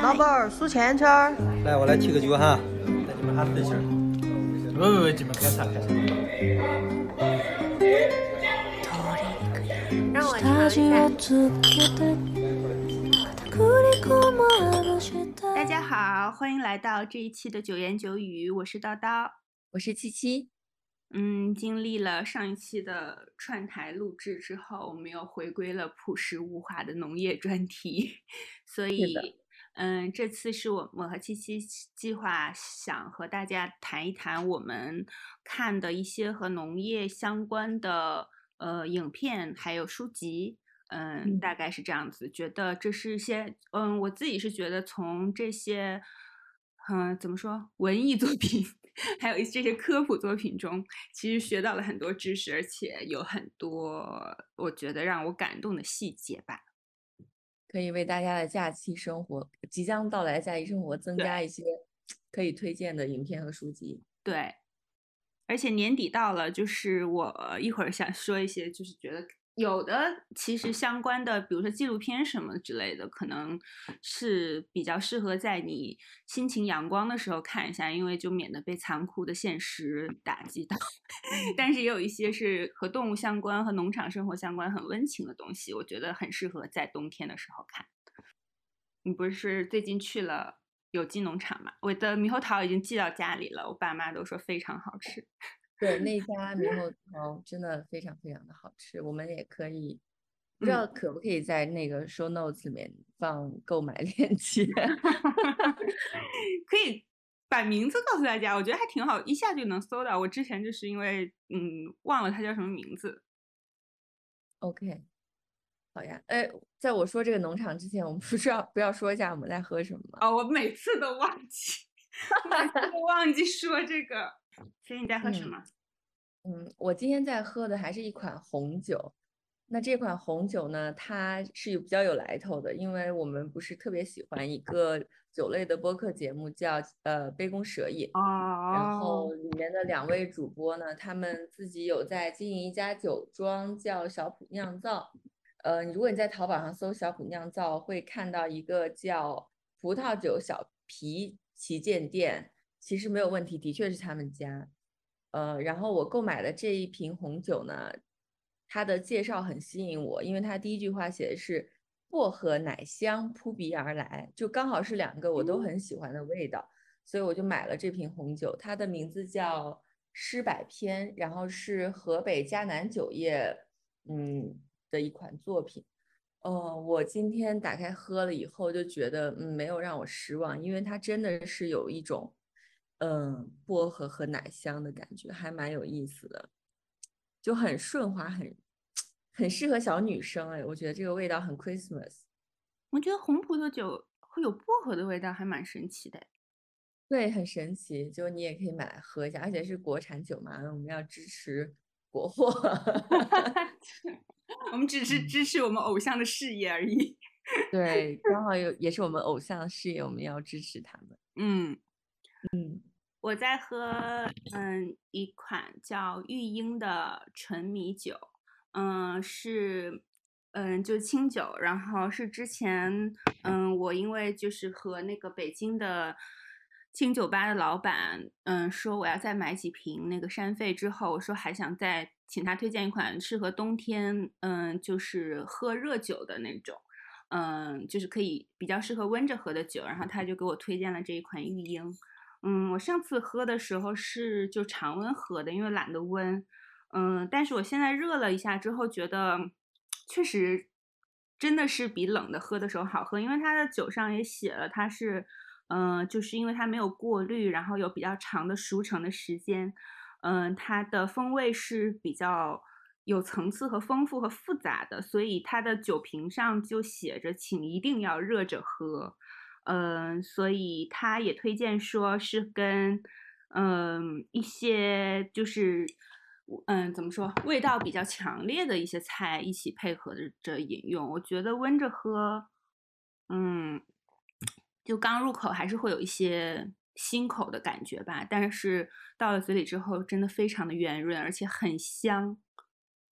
老板儿数钱圈儿。来，我来提个酒哈，带你们哈自信儿。不不不，你们开茶开茶。让我尝一下。大家好，欢迎来到这一期的九言九语，我是叨叨，我是七七。嗯，经历了上一期的串台录制之后，我们又回归了朴实无华的农业专题，所以，嗯，这次是我我和七七计划想和大家谈一谈我们看的一些和农业相关的呃影片还有书籍，嗯，大概是这样子，觉得这是一些，嗯，我自己是觉得从这些，嗯，怎么说，文艺作品。还有这些科普作品中，其实学到了很多知识，而且有很多我觉得让我感动的细节吧。可以为大家的假期生活，即将到来假期生活增加一些可以推荐的影片和书籍。对，而且年底到了，就是我一会儿想说一些，就是觉得。有的其实相关的，比如说纪录片什么之类的，可能是比较适合在你心情阳光的时候看一下，因为就免得被残酷的现实打击到。但是也有一些是和动物相关、和农场生活相关、很温情的东西，我觉得很适合在冬天的时候看。你不是最近去了有机农场吗？我的猕猴桃已经寄到家里了，我爸妈都说非常好吃。对那家猕猴桃真的非常非常的好吃，我们也可以不知道可不可以在那个 show notes 里面放购买链接 可以把名字告诉大家，我觉得还挺好，一下就能搜到。我之前就是因为嗯忘了它叫什么名字。OK，好呀，哎，在我说这个农场之前，我们不是要不要说一下我们在喝什么吗？哦，我每次都忘记，每次都忘记说这个。所以你在喝什么？嗯，我今天在喝的还是一款红酒。那这款红酒呢，它是有比较有来头的，因为我们不是特别喜欢一个酒类的播客节目，叫呃杯弓蛇影。哦。然后里面的两位主播呢，他们自己有在经营一家酒庄，叫小普酿造。呃，如果你在淘宝上搜小普酿造，会看到一个叫葡萄酒小皮旗舰店。其实没有问题，的确是他们家。呃，然后我购买的这一瓶红酒呢，它的介绍很吸引我，因为它第一句话写的是薄荷奶香扑鼻而来，就刚好是两个我都很喜欢的味道，所以我就买了这瓶红酒。它的名字叫诗百篇，然后是河北嘉南酒业嗯的一款作品。呃，我今天打开喝了以后就觉得嗯没有让我失望，因为它真的是有一种。嗯，薄荷和奶香的感觉还蛮有意思的，就很顺滑，很很适合小女生哎，我觉得这个味道很 Christmas。我觉得红葡萄酒会有薄荷的味道，还蛮神奇的。对，很神奇，就你也可以买来喝一下，而且是国产酒嘛，我们要支持国货。我们只是支持我们偶像的事业而已。对，刚好有也是我们偶像的事业，我们要支持他们。嗯嗯。我在喝，嗯，一款叫玉英的纯米酒，嗯，是，嗯，就清酒，然后是之前，嗯，我因为就是和那个北京的清酒吧的老板，嗯，说我要再买几瓶那个山肺之后，我说还想再请他推荐一款适合冬天，嗯，就是喝热酒的那种，嗯，就是可以比较适合温着喝的酒，然后他就给我推荐了这一款玉英。嗯，我上次喝的时候是就常温喝的，因为懒得温。嗯，但是我现在热了一下之后，觉得确实真的是比冷的喝的时候好喝，因为它的酒上也写了，它是，嗯，就是因为它没有过滤，然后有比较长的熟成的时间，嗯，它的风味是比较有层次和丰富和复杂的，所以它的酒瓶上就写着，请一定要热着喝。嗯，所以他也推荐说是跟嗯一些就是嗯怎么说味道比较强烈的一些菜一起配合着饮用。我觉得温着喝，嗯，就刚入口还是会有一些辛口的感觉吧，但是到了嘴里之后，真的非常的圆润，而且很香，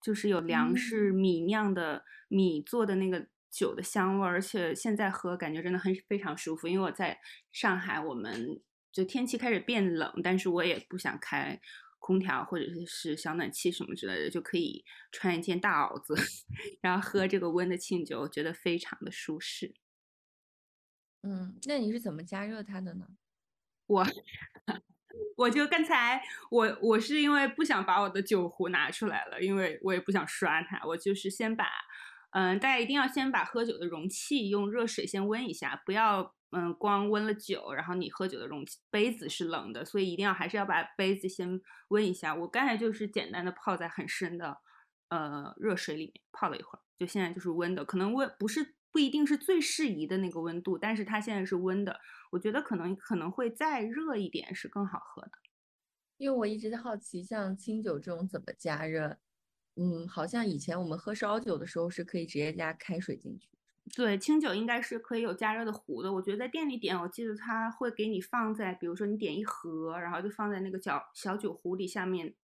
就是有粮食米酿的米做的那个酒的香味儿，而且现在喝感觉真的很非常舒服。因为我在上海，我们就天气开始变冷，但是我也不想开空调或者是小暖气什么之类的，就可以穿一件大袄子，然后喝这个温的庆酒，我觉得非常的舒适。嗯，那你是怎么加热它的呢？我。我就刚才我我是因为不想把我的酒壶拿出来了，因为我也不想刷它。我就是先把，嗯，大家一定要先把喝酒的容器用热水先温一下，不要嗯光温了酒，然后你喝酒的容器杯子是冷的，所以一定要还是要把杯子先温一下。我刚才就是简单的泡在很深的呃热水里面泡了一会儿，就现在就是温的，可能温不是。不一定是最适宜的那个温度，但是它现在是温的，我觉得可能可能会再热一点是更好喝的。因为我一直在好奇，像清酒这种怎么加热？嗯，好像以前我们喝烧酒的时候是可以直接加开水进去。对，清酒应该是可以有加热的壶的。我觉得在店里点，我记得他会给你放在，比如说你点一盒，然后就放在那个小小酒壶里下面。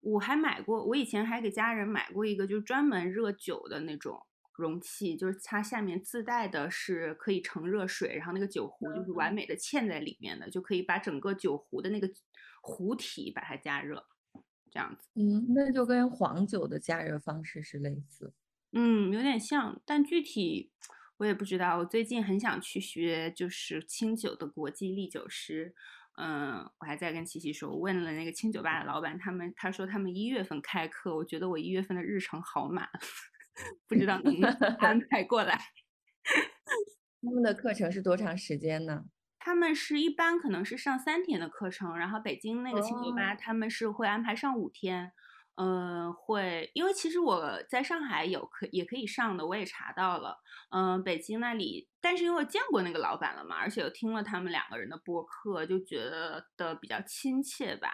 我还买过，我以前还给家人买过一个，就是专门热酒的那种。容器就是它下面自带的是可以盛热水，然后那个酒壶就是完美的嵌在里面的，就可以把整个酒壶的那个壶体把它加热，这样子。嗯，那就跟黄酒的加热方式是类似。嗯，有点像，但具体我也不知道。我最近很想去学，就是清酒的国际历酒师。嗯，我还在跟琪琪说，我问了那个清酒吧的老板，他们他说他们一月份开课，我觉得我一月份的日程好满。不知道能 安排过来。他们的课程是多长时间呢？他们是一般可能是上三天的课程，然后北京那个清酒吧他们是会安排上五天。嗯，会，因为其实我在上海有可也可以上的，我也查到了。嗯，北京那里，但是因为我见过那个老板了嘛，而且又听了他们两个人的播客，就觉得的比较亲切吧。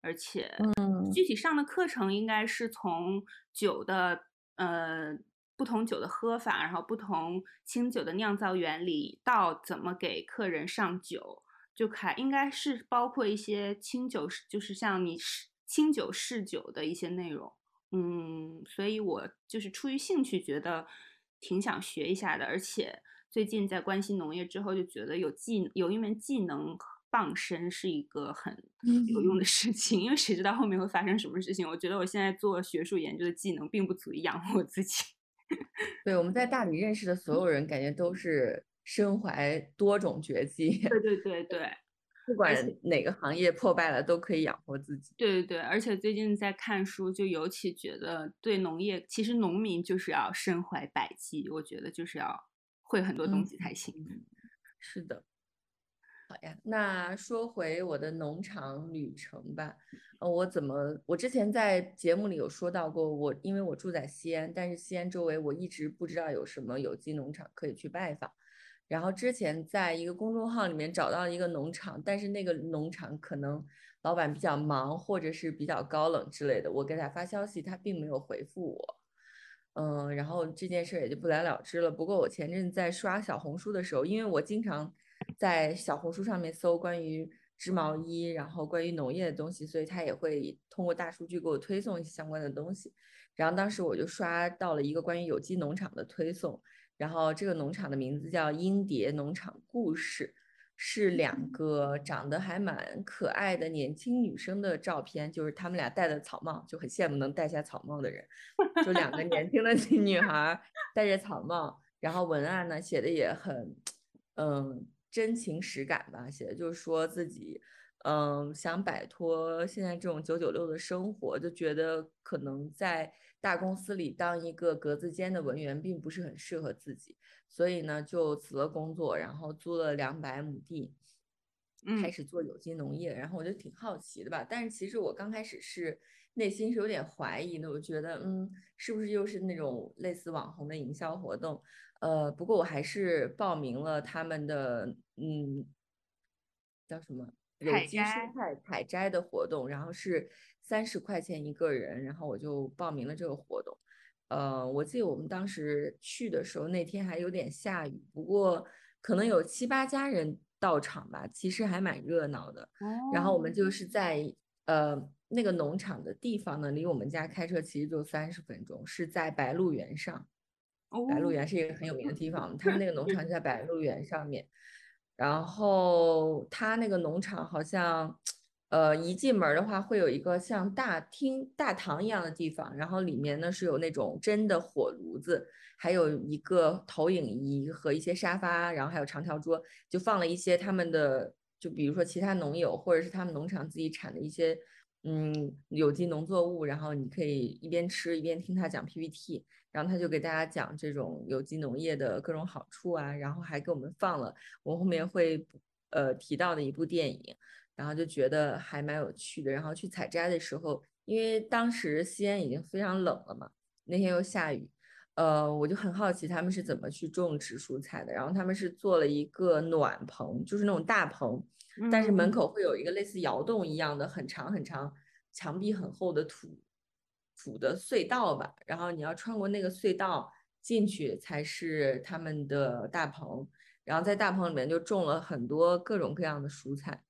而且，嗯，具体上的课程应该是从酒的。呃，不同酒的喝法，然后不同清酒的酿造原理，到怎么给客人上酒，就开应该是包括一些清酒，就是像你试清酒试酒的一些内容。嗯，所以我就是出于兴趣，觉得挺想学一下的。而且最近在关心农业之后，就觉得有技有一门技能。傍身是一个很有用的事情，因为谁知道后面会发生什么事情？我觉得我现在做学术研究的技能并不足以养活我自己。对，我们在大理认识的所有人，感觉都是身怀多种绝技。对 对对对，不管哪个行业破败了，都可以养活自己。对对对，而且最近在看书，就尤其觉得对农业，其实农民就是要身怀百技，我觉得就是要会很多东西才行。是的。好呀，那说回我的农场旅程吧。呃，我怎么，我之前在节目里有说到过，我因为我住在西安，但是西安周围我一直不知道有什么有机农场可以去拜访。然后之前在一个公众号里面找到一个农场，但是那个农场可能老板比较忙，或者是比较高冷之类的。我给他发消息，他并没有回复我。嗯，然后这件事也就不了了之了。不过我前阵在刷小红书的时候，因为我经常。在小红书上面搜关于织毛衣，然后关于农业的东西，所以他也会通过大数据给我推送一些相关的东西。然后当时我就刷到了一个关于有机农场的推送，然后这个农场的名字叫英蝶农场故事，是两个长得还蛮可爱的年轻女生的照片，就是他们俩戴的草帽，就很羡慕能戴下草帽的人，就两个 年轻的女孩戴着草帽，然后文案呢写的也很，嗯。真情实感吧，写的就是说自己，嗯，想摆脱现在这种九九六的生活，就觉得可能在大公司里当一个格子间的文员并不是很适合自己，所以呢就辞了工作，然后租了两百亩地，开始做有机农业。然后我就挺好奇的吧，但是其实我刚开始是内心是有点怀疑的，我觉得，嗯，是不是又是那种类似网红的营销活动？呃，不过我还是报名了他们的，嗯，叫什么有机蔬菜采摘的活动，然后是三十块钱一个人，然后我就报名了这个活动。呃，我记得我们当时去的时候，那天还有点下雨，不过可能有七八家人到场吧，其实还蛮热闹的。然后我们就是在呃那个农场的地方呢，离我们家开车其实就三十分钟，是在白鹿原上。白鹿原是一个很有名的地方，他们那个农 场就在白鹿原上面。然后他那个农场好像，呃，一进门的话会有一个像大厅、大堂一样的地方，然后里面呢是有那种真的火炉子，还有一个投影仪和一些沙发，然后还有长条桌，就放了一些他们的，就比如说其他农友或者是他们农场自己产的一些，嗯，有机农作物，然后你可以一边吃一边听他讲 PPT。然后他就给大家讲这种有机农业的各种好处啊，然后还给我们放了我后面会呃提到的一部电影，然后就觉得还蛮有趣的。然后去采摘的时候，因为当时西安已经非常冷了嘛，那天又下雨，呃，我就很好奇他们是怎么去种植蔬菜的。然后他们是做了一个暖棚，就是那种大棚，但是门口会有一个类似窑洞一样的很长很长、墙壁很厚的土。土的隧道吧，然后你要穿过那个隧道进去才是他们的大棚，然后在大棚里面就种了很多各种各样的蔬菜，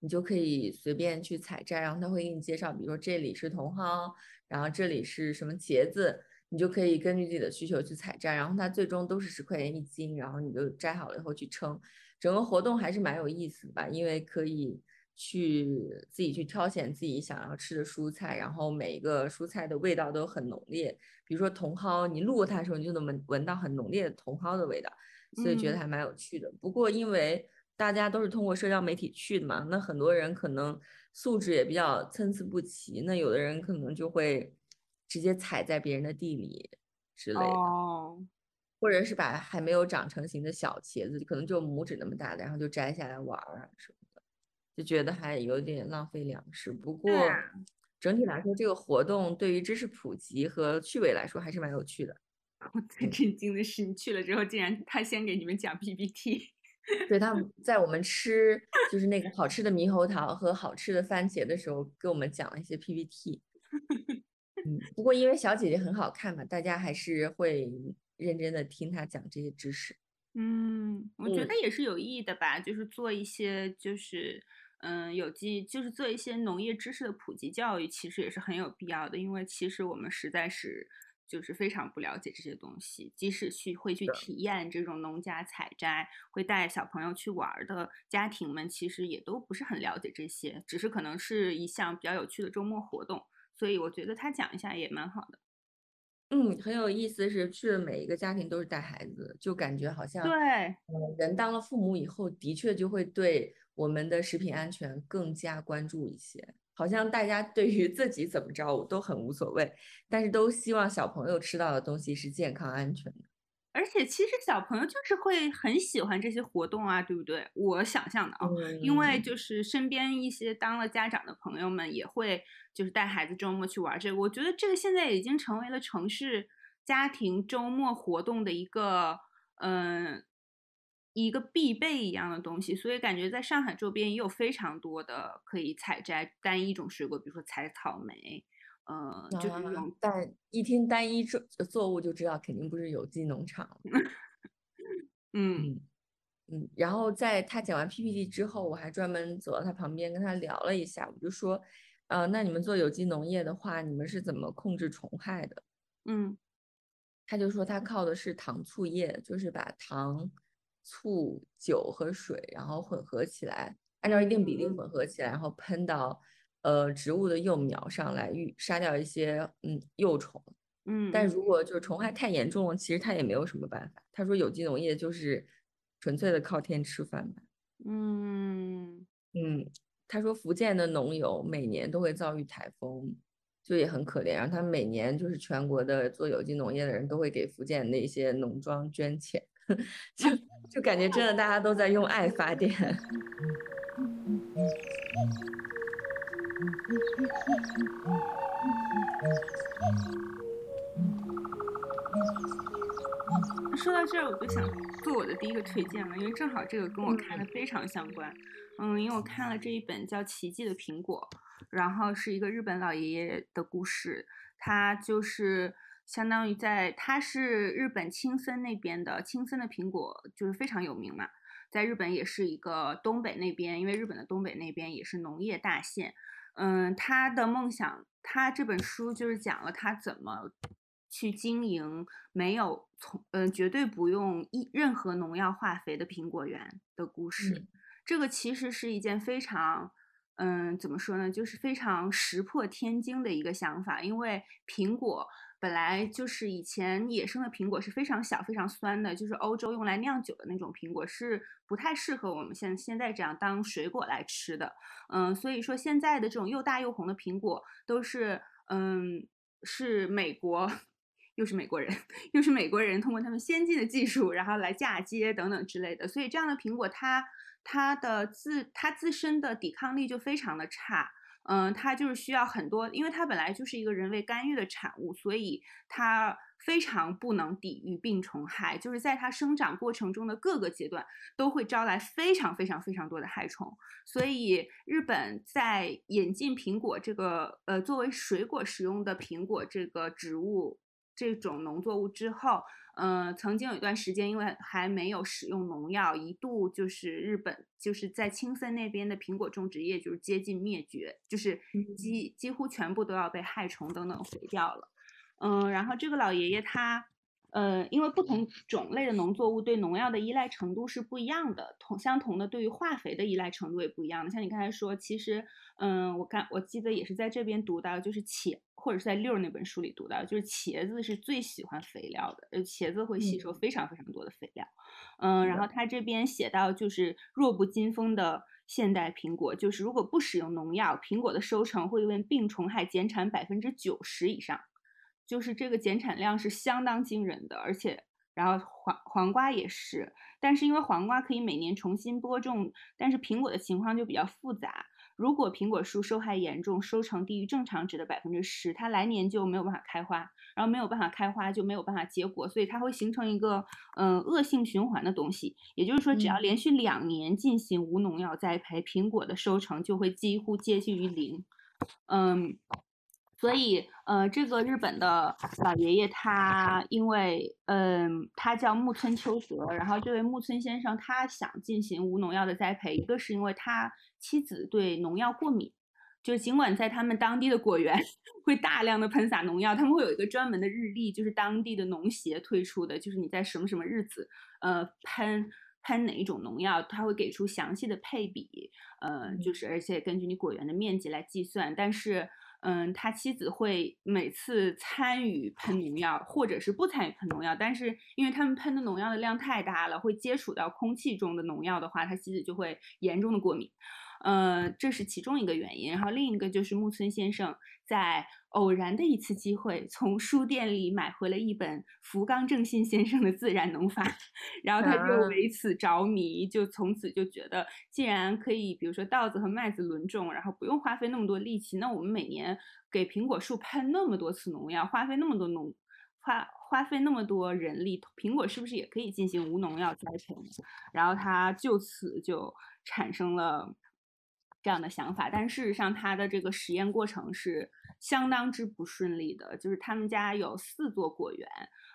你就可以随便去采摘，然后他会给你介绍，比如说这里是茼蒿，然后这里是什么茄子，你就可以根据自己的需求去采摘，然后它最终都是十块钱一斤，然后你就摘好了以后去称，整个活动还是蛮有意思的吧，因为可以。去自己去挑选自己想要吃的蔬菜，然后每一个蔬菜的味道都很浓烈。比如说茼蒿，你路过它的时候，你就能闻闻到很浓烈的茼蒿的味道，所以觉得还蛮有趣的。不过因为大家都是通过社交媒体去的嘛，那很多人可能素质也比较参差不齐，那有的人可能就会直接踩在别人的地里之类的，或者是把还没有长成型的小茄子，可能就拇指那么大的，然后就摘下来玩儿什么。就觉得还有点浪费粮食，不过整体来说，这个活动对于知识普及和趣味来说还是蛮有趣的。我最震惊的是，你去了之后，竟然他先给你们讲 PPT。对，他在我们吃就是那个好吃的猕猴桃和好吃的番茄的时候，给我们讲了一些 PPT。嗯，不过因为小姐姐很好看嘛，大家还是会认真的听她讲这些知识。嗯，我觉得也是有意义的吧，就是做一些就是。嗯，有机就是做一些农业知识的普及教育，其实也是很有必要的。因为其实我们实在是就是非常不了解这些东西，即使去会去体验这种农家采摘，会带小朋友去玩的家庭们，其实也都不是很了解这些，只是可能是一项比较有趣的周末活动。所以我觉得他讲一下也蛮好的。嗯，很有意思是去的每一个家庭都是带孩子，就感觉好像对，嗯，人当了父母以后，的确就会对。我们的食品安全更加关注一些，好像大家对于自己怎么着都很无所谓，但是都希望小朋友吃到的东西是健康安全的。而且其实小朋友就是会很喜欢这些活动啊，对不对？我想象的啊，因为就是身边一些当了家长的朋友们也会就是带孩子周末去玩这个，我觉得这个现在已经成为了城市家庭周末活动的一个嗯。一个必备一样的东西，所以感觉在上海周边也有非常多的可以采摘单一种水果，比如说采草莓，呃，就是那种。但一听单一作作物就知道肯定不是有机农场。嗯嗯，然后在他讲完 PPT 之后，我还专门走到他旁边跟他聊了一下，我就说，呃，那你们做有机农业的话，你们是怎么控制虫害的？嗯，他就说他靠的是糖醋液，就是把糖。醋、酒和水，然后混合起来，按照一定比例混合起来，然后喷到呃植物的幼苗上来，预杀掉一些嗯幼虫。嗯，但如果就是虫害太严重了，其实他也没有什么办法。他说有机农业就是纯粹的靠天吃饭吧。嗯嗯，他说福建的农友每年都会遭遇台风，就也很可怜。然后他每年就是全国的做有机农业的人都会给福建那些农庄捐钱。就就感觉真的大家都在用爱发电。说到这儿，我就想做我的第一个推荐了，因为正好这个跟我看的非常相关。嗯，因为我看了这一本叫《奇迹的苹果》，然后是一个日本老爷爷的故事，他就是。相当于在，它是日本青森那边的青森的苹果，就是非常有名嘛。在日本也是一个东北那边，因为日本的东北那边也是农业大县。嗯，他的梦想，他这本书就是讲了他怎么去经营没有从嗯绝对不用一任何农药化肥的苹果园的故事。这个其实是一件非常嗯怎么说呢，就是非常石破天惊的一个想法，因为苹果。本来就是以前野生的苹果是非常小、非常酸的，就是欧洲用来酿酒的那种苹果是不太适合我们现现在这样当水果来吃的。嗯，所以说现在的这种又大又红的苹果都是，嗯，是美国，又是美国人，又是美国人通过他们先进的技术，然后来嫁接等等之类的。所以这样的苹果它它的自它自身的抵抗力就非常的差。嗯，它就是需要很多，因为它本来就是一个人为干预的产物，所以它非常不能抵御病虫害，就是在它生长过程中的各个阶段都会招来非常非常非常多的害虫。所以日本在引进苹果这个呃作为水果使用的苹果这个植物这种农作物之后。嗯，曾经有一段时间，因为还没有使用农药，一度就是日本就是在青森那边的苹果种植业就是接近灭绝，就是几几乎全部都要被害虫等等毁掉了。嗯，然后这个老爷爷他。呃，因为不同种类的农作物对农药的依赖程度是不一样的，同相同的对于化肥的依赖程度也不一样的。像你刚才说，其实，嗯，我刚我记得也是在这边读到，就是茄或者是在六那本书里读到，就是茄子是最喜欢肥料的，呃，茄子会吸收非常非常多的肥料。嗯，然后他这边写到，就是弱不禁风的现代苹果，就是如果不使用农药，苹果的收成会因为病虫害减产百分之九十以上。就是这个减产量是相当惊人的，而且，然后黄黄瓜也是，但是因为黄瓜可以每年重新播种，但是苹果的情况就比较复杂。如果苹果树受害严重，收成低于正常值的百分之十，它来年就没有办法开花，然后没有办法开花就没有办法结果，所以它会形成一个嗯恶性循环的东西。也就是说，只要连续两年进行无农药栽培，苹果的收成就会几乎接近于零。嗯。所以，呃，这个日本的老爷爷他因为，嗯，他叫木村秋泽，然后这位木村先生他想进行无农药的栽培，一个是因为他妻子对农药过敏，就尽管在他们当地的果园会大量的喷洒农药，他们会有一个专门的日历，就是当地的农协推出的，就是你在什么什么日子，呃，喷喷哪一种农药，他会给出详细的配比，呃，就是而且根据你果园的面积来计算，但是。嗯，他妻子会每次参与喷农药，或者是不参与喷农药，但是因为他们喷的农药的量太大了，会接触到空气中的农药的话，他妻子就会严重的过敏。呃，这是其中一个原因，然后另一个就是木村先生在偶然的一次机会，从书店里买回了一本福冈正信先生的《自然农法》，然后他就为此着迷，就从此就觉得，既然可以，比如说稻子和麦子轮种，然后不用花费那么多力气，那我们每年给苹果树喷那么多次农药，花费那么多农花花费那么多人力，苹果是不是也可以进行无农药栽培？然后他就此就产生了。这样的想法，但事实上，他的这个实验过程是相当之不顺利的。就是他们家有四座果园，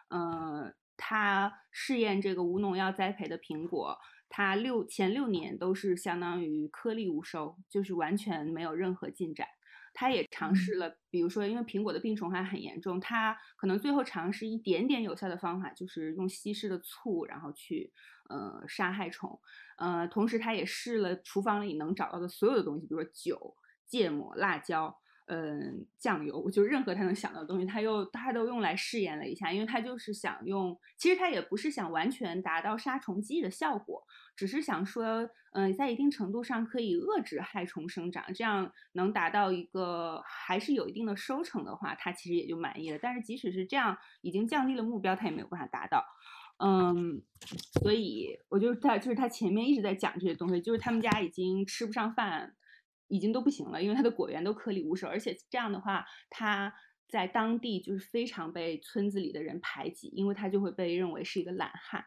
嗯，他试验这个无农药栽培的苹果，他六前六年都是相当于颗粒无收，就是完全没有任何进展。他也尝试了，比如说，因为苹果的病虫害很严重，他可能最后尝试一点点有效的方法，就是用稀释的醋，然后去呃杀害虫。呃，同时他也试了厨房里能找到的所有的东西，比如说酒、芥末、辣椒。嗯，酱油就任何他能想到的东西，他又他都用来试验了一下，因为他就是想用，其实他也不是想完全达到杀虫剂的效果，只是想说，嗯，在一定程度上可以遏制害虫生长，这样能达到一个还是有一定的收成的话，他其实也就满意了。但是即使是这样，已经降低了目标，他也没有办法达到。嗯，所以我就他就是他前面一直在讲这些东西，就是他们家已经吃不上饭。已经都不行了，因为他的果园都颗粒无收，而且这样的话，他在当地就是非常被村子里的人排挤，因为他就会被认为是一个懒汉，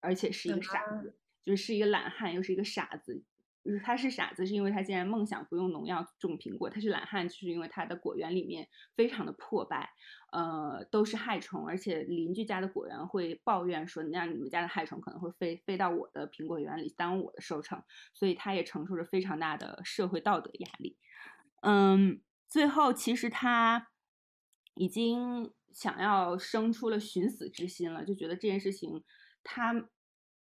而且是一个傻子，就是是一个懒汉又是一个傻子。他是傻子，是因为他竟然梦想不用农药种苹果；他是懒汉，就是因为他的果园里面非常的破败，呃，都是害虫，而且邻居家的果园会抱怨说，那你们家的害虫可能会飞飞到我的苹果园里，耽误我的收成，所以他也承受着非常大的社会道德压力。嗯，最后其实他已经想要生出了寻死之心了，就觉得这件事情他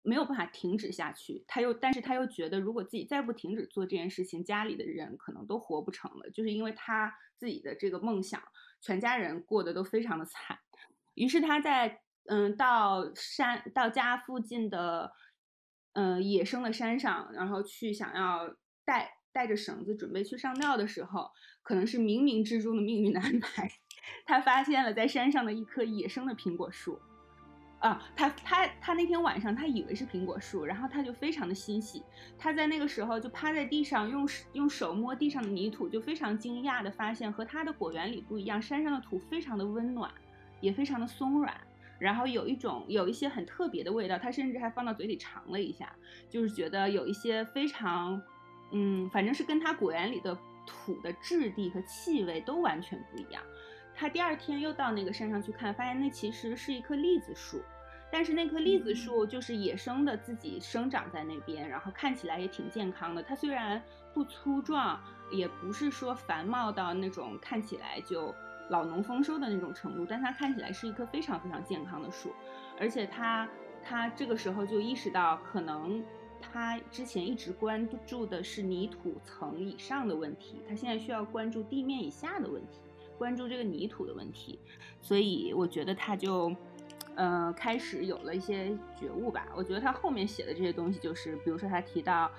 没有办法停止下去。他又，但是他又觉得，如果自己再不停止做这件事情，家里的人可能都活不成了。就是因为他自己的这个梦想，全家人过得都非常的惨。于是他在嗯到山到家附近的嗯野生的山上，然后去想要带带着绳子准备去上吊的时候，可能是冥冥之中的命运的安排。他发现了在山上的一棵野生的苹果树，啊，他他他那天晚上他以为是苹果树，然后他就非常的欣喜，他在那个时候就趴在地上用用手摸地上的泥土，就非常惊讶的发现和他的果园里不一样，山上的土非常的温暖，也非常的松软，然后有一种有一些很特别的味道，他甚至还放到嘴里尝了一下，就是觉得有一些非常，嗯，反正是跟他果园里的土的质地和气味都完全不一样。他第二天又到那个山上去看，发现那其实是一棵栗子树，但是那棵栗子树就是野生的，自己生长在那边，然后看起来也挺健康的。它虽然不粗壮，也不是说繁茂到那种看起来就老农丰收的那种程度，但它看起来是一棵非常非常健康的树。而且他他这个时候就意识到，可能他之前一直关注的是泥土层以上的问题，他现在需要关注地面以下的问题。关注这个泥土的问题，所以我觉得他就，嗯，开始有了一些觉悟吧。我觉得他后面写的这些东西，就是比如说他提到，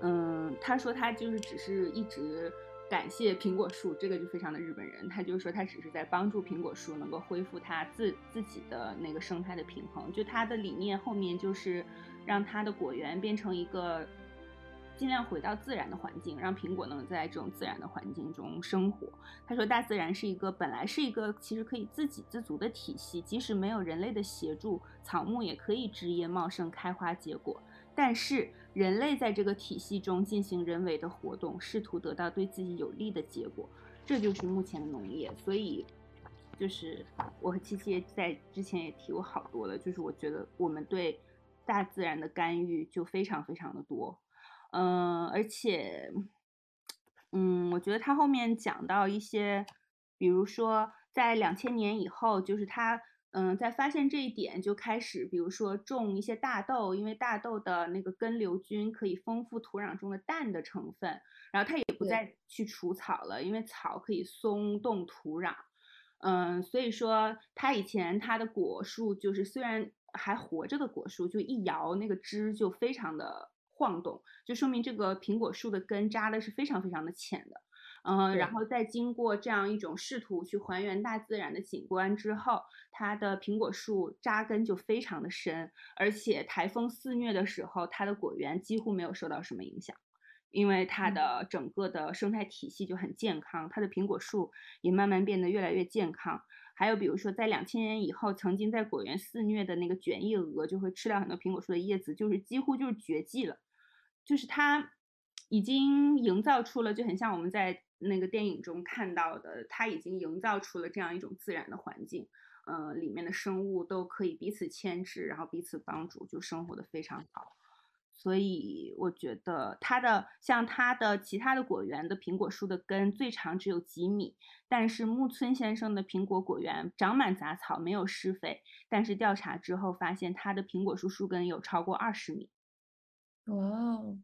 嗯，他说他就是只是一直感谢苹果树，这个就非常的日本人。他就是说他只是在帮助苹果树能够恢复他自自己的那个生态的平衡。就他的理念后面就是让他的果园变成一个。尽量回到自然的环境，让苹果能在这种自然的环境中生活。他说，大自然是一个本来是一个其实可以自给自足的体系，即使没有人类的协助，草木也可以枝叶茂盛、开花结果。但是人类在这个体系中进行人为的活动，试图得到对自己有利的结果，这就是目前的农业。所以，就是我和七七在之前也提过好多了，就是我觉得我们对大自然的干预就非常非常的多。嗯，而且，嗯，我觉得他后面讲到一些，比如说在两千年以后，就是他，嗯，在发现这一点就开始，比如说种一些大豆，因为大豆的那个根瘤菌可以丰富土壤中的氮的成分，然后他也不再去除草了，因为草可以松动土壤，嗯，所以说他以前他的果树就是虽然还活着的果树，就一摇那个枝就非常的。晃动就说明这个苹果树的根扎的是非常非常的浅的，嗯，然后再经过这样一种试图去还原大自然的景观之后，它的苹果树扎根就非常的深，而且台风肆虐的时候，它的果园几乎没有受到什么影响，因为它的整个的生态体系就很健康，它的苹果树也慢慢变得越来越健康。还有比如说在两千年以后，曾经在果园肆虐的那个卷叶蛾，就会吃掉很多苹果树的叶子，就是几乎就是绝迹了。就是它已经营造出了，就很像我们在那个电影中看到的，它已经营造出了这样一种自然的环境，呃，里面的生物都可以彼此牵制，然后彼此帮助，就生活的非常好。所以我觉得它的像它的其他的果园的苹果树的根最长只有几米，但是木村先生的苹果果园长满杂草，没有施肥，但是调查之后发现它的苹果树树根有超过二十米。哇哦，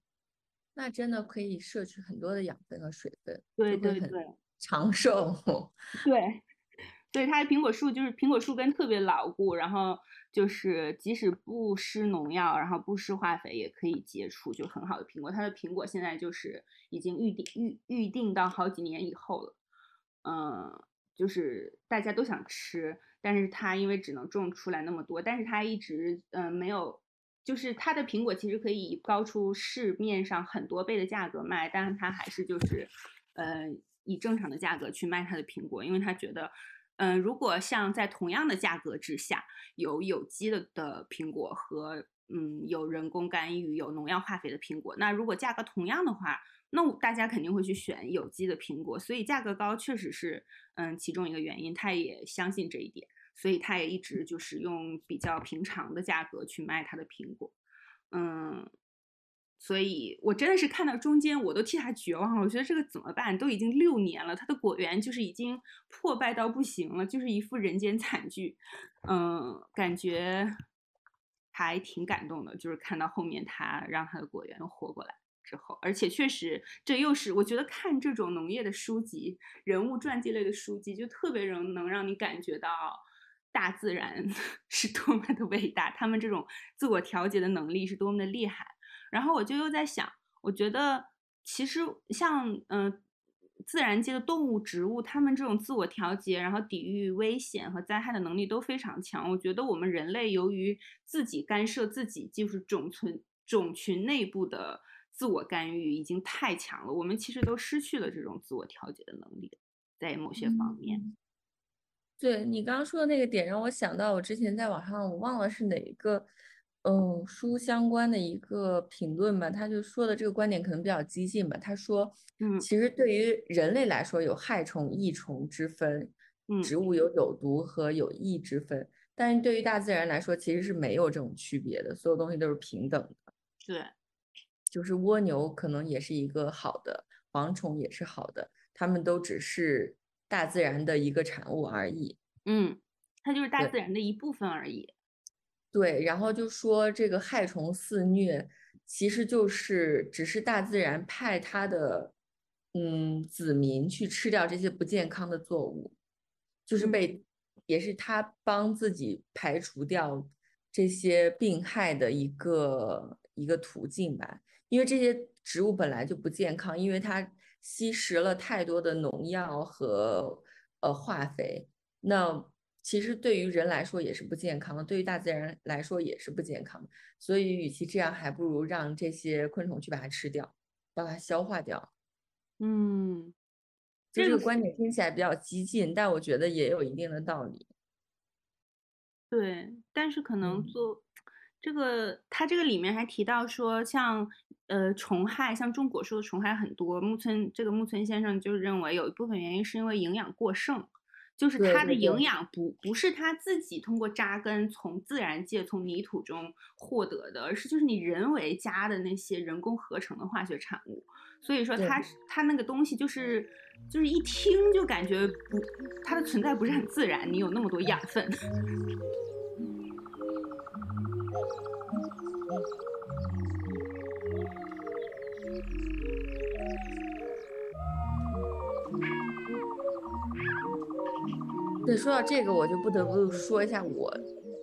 那真的可以摄取很多的养分和水分，对对对，长寿。对，所以它的苹果树就是苹果树根特别牢固，然后就是即使不施农药，然后不施化肥也可以结出就很好的苹果。它的苹果现在就是已经预定预预定到好几年以后了，嗯，就是大家都想吃，但是它因为只能种出来那么多，但是它一直嗯没有。就是它的苹果其实可以高出市面上很多倍的价格卖，但是它还是就是，呃，以正常的价格去卖它的苹果，因为他觉得，嗯，如果像在同样的价格之下，有有机的的苹果和嗯有人工干预、有农药化肥的苹果，那如果价格同样的话，那大家肯定会去选有机的苹果，所以价格高确实是嗯其中一个原因，他也相信这一点。所以他也一直就是用比较平常的价格去卖他的苹果，嗯，所以我真的是看到中间我都替他绝望了。我觉得这个怎么办？都已经六年了，他的果园就是已经破败到不行了，就是一副人间惨剧。嗯，感觉还挺感动的，就是看到后面他让他的果园活过来之后，而且确实这又是我觉得看这种农业的书籍、人物传记类的书籍，就特别能能让你感觉到。大自然 是多么的伟大，他们这种自我调节的能力是多么的厉害。然后我就又在想，我觉得其实像嗯，自然界的动物、植物，它们这种自我调节，然后抵御危险和灾害的能力都非常强。我觉得我们人类由于自己干涉自己，就是种群种群内部的自我干预已经太强了，我们其实都失去了这种自我调节的能力，在某些方面。对你刚刚说的那个点，让我想到我之前在网上，我忘了是哪一个，嗯，书相关的一个评论吧，他就说的这个观点可能比较激进吧。他说，嗯，其实对于人类来说有害虫、益虫之分，嗯，植物有有毒和有益之分，但是对于大自然来说其实是没有这种区别的，所有东西都是平等的。对，就是蜗牛可能也是一个好的，蝗虫也是好的，它们都只是。大自然的一个产物而已，嗯，它就是大自然的一部分而已。对，然后就说这个害虫肆虐，其实就是只是大自然派它的嗯子民去吃掉这些不健康的作物，就是被也是它帮自己排除掉这些病害的一个一个途径吧。因为这些植物本来就不健康，因为它。吸食了太多的农药和呃化肥，那其实对于人来说也是不健康的，对于大自然来说也是不健康的。所以，与其这样，还不如让这些昆虫去把它吃掉，把它消化掉。嗯，这个观点听起来比较激进，但我觉得也有一定的道理。对，但是可能做这个，它这个里面还提到说，像。呃，虫害像种果树的虫害很多。木村这个木村先生就认为有一部分原因是因为营养过剩，就是它的营养不不是它自己通过扎根从自然界从泥土中获得的，而是就是你人为加的那些人工合成的化学产物。所以说它它那个东西就是就是一听就感觉不它的存在不是很自然。你有那么多养分。对，说到这个，我就不得不说一下我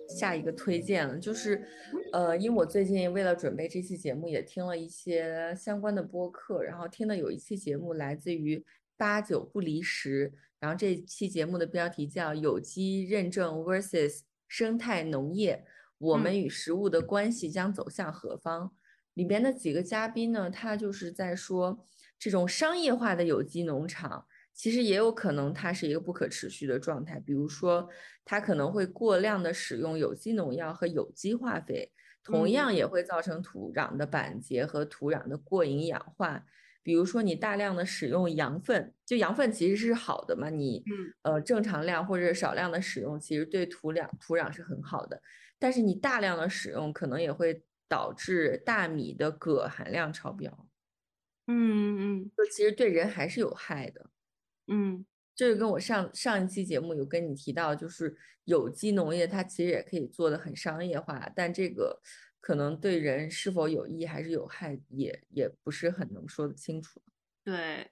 下一个推荐了，就是，呃，因为我最近为了准备这期节目，也听了一些相关的播客，然后听的有一期节目来自于八九不离十，然后这期节目的标题叫《有机认证 versus 生态农业：我们与食物的关系将走向何方》。里边的几个嘉宾呢，他就是在说这种商业化的有机农场。其实也有可能它是一个不可持续的状态，比如说它可能会过量的使用有机农药和有机化肥，同样也会造成土壤的板结和土壤的过营养化。比如说你大量的使用羊粪，就羊粪其实是好的嘛，你呃正常量或者少量的使用，其实对土壤土壤是很好的。但是你大量的使用，可能也会导致大米的铬含量超标。嗯嗯，就其实对人还是有害的。嗯，这个跟我上上一期节目有跟你提到，就是有机农业它其实也可以做的很商业化，但这个可能对人是否有益还是有害，也也不是很能说得清楚。对，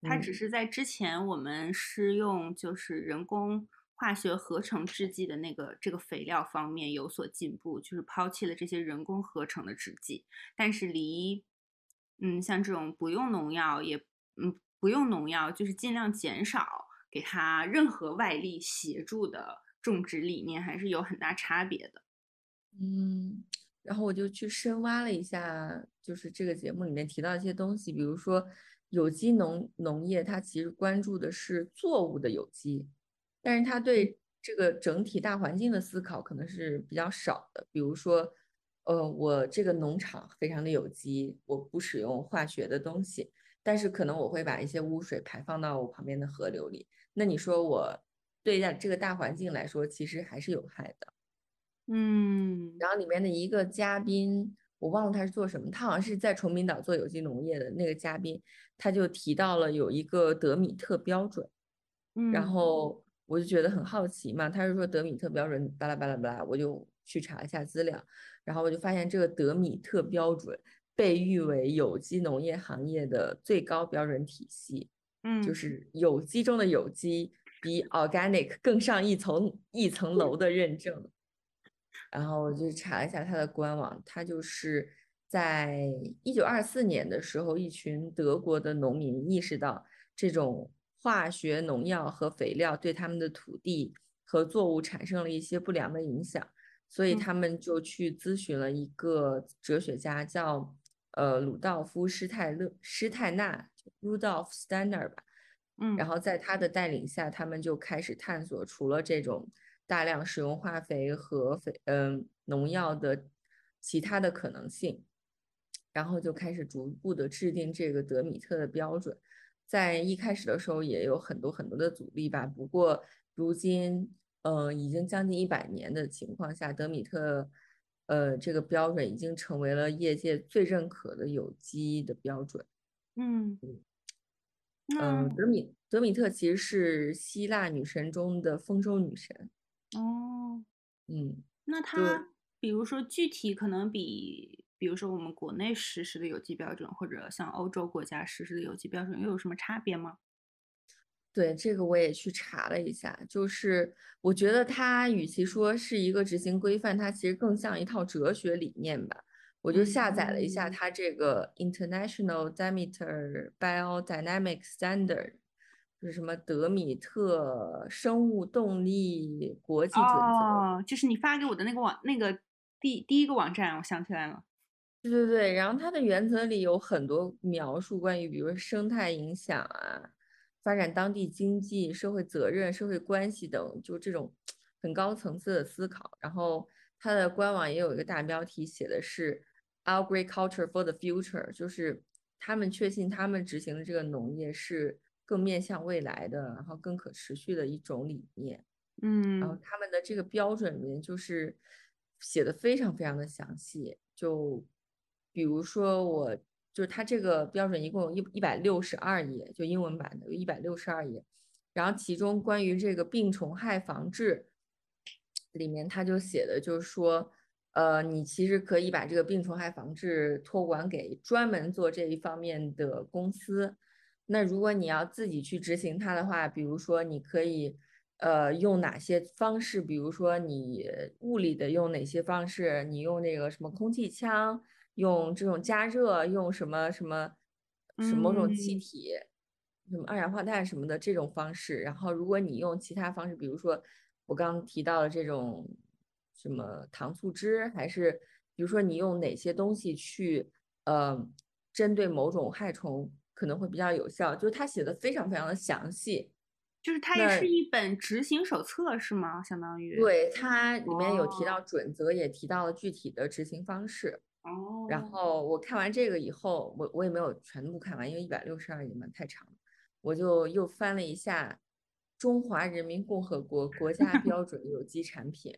它只是在之前我们是用就是人工化学合成制剂的那个这个肥料方面有所进步，就是抛弃了这些人工合成的制剂，但是离嗯像这种不用农药也嗯。不用农药，就是尽量减少给它任何外力协助的种植理念，还是有很大差别的。嗯，然后我就去深挖了一下，就是这个节目里面提到一些东西，比如说有机农农业，它其实关注的是作物的有机，但是他对这个整体大环境的思考可能是比较少的。比如说，呃，我这个农场非常的有机，我不使用化学的东西。但是可能我会把一些污水排放到我旁边的河流里，那你说我对待这个大环境来说，其实还是有害的。嗯，然后里面的一个嘉宾，我忘了他是做什么，他好像是在崇明岛做有机农业的那个嘉宾，他就提到了有一个德米特标准，嗯然嗯后我就觉得很好奇嘛，他是说德米特标准巴拉巴拉巴拉，我就去查一下资料，然后我就发现这个德米特标准被誉为有机农业行业的最高标准体系，嗯，就是有机中的有机，比 organic 更上一层一层楼的认证。然后我就查了一下它的官网，它就是在一九二四年的时候，一群德国的农民意识到这种化学农药和肥料对他们的土地和作物产生了一些不良的影响，所以嗯他们就去咨询了一个哲学家，叫呃鲁道夫·施泰勒施泰纳 （Rudolf Steiner） 吧。嗯，然后在他的带领下，他们就开始探索除了这种大量使用化肥和肥嗯农药的其他的可能性，然后就开始逐步的制定这个德米特的标准。在一开始的时候也有很多很多的阻力吧，不过如今呃已经将近一百年的情况下，德米特呃这个标准已经成为了业界最认可的有机的标准。嗯，嗯嗯，德米德米特其实是希腊女神中的丰收女神。哦，嗯，那她比如说具体可能比，比如说我们国内实施的有机标准，或者像欧洲国家实施的有机标准，又有什么差别吗？对，这个我也去查了一下，就是我觉得它与其说是一个执行规范，它其实更像一套哲学理念吧。我就下载了一下嗯它这个 International Demeter Biodynamic Standard，就是什么德米特生物动力国际准则。哦，就是你发给我的那个网，那个第第一个网站，我想起来了。对对对，然后它的原则里有很多描述关于，比如说生态影响啊，发展当地经济、社会责任、社会关系等，就这种很高层次的思考。然后它的官网也有一个大标题，写的是 “Agriculture for the Future”，就是他们确信他们执行的这个农业是更面向未来的，然后更可持续的一种理念。嗯然后嗯他们的这个标准里面就是写的非常非常的详细，就比如说我就是它这个标准一共有一一百六十二页，就英文版的有一百六十二页，然后其中关于这个病虫害防治里面，它就写的就是说，呃，你其实可以把这个病虫害防治托管给专门做这一方面的公司。那如果你要自己去执行它的话，比如说你可以。呃，用哪些方式？比如说你物理的用哪些方式？你用那个什么空气枪，用这种加热，用什么什么是某种气嗯体，什么二氧化碳什么的这种方式。然后如果你用其他方式，比如说我刚刚提到的这种什么糖醋汁，还是比如说你用哪些东西去呃针对某种害虫可能会比较有效，就是他写的非常非常的详细。就是它也是一本执行手册是吗？相当于。。对，它里面有提哦到准则，也提到了具体的执行方式。哦。然后我看完这个以后，我我也没有全部看完，因为一百六十二页嘛，太长了。我就又翻了一下《中华人民共和国国家 标准有机产品》，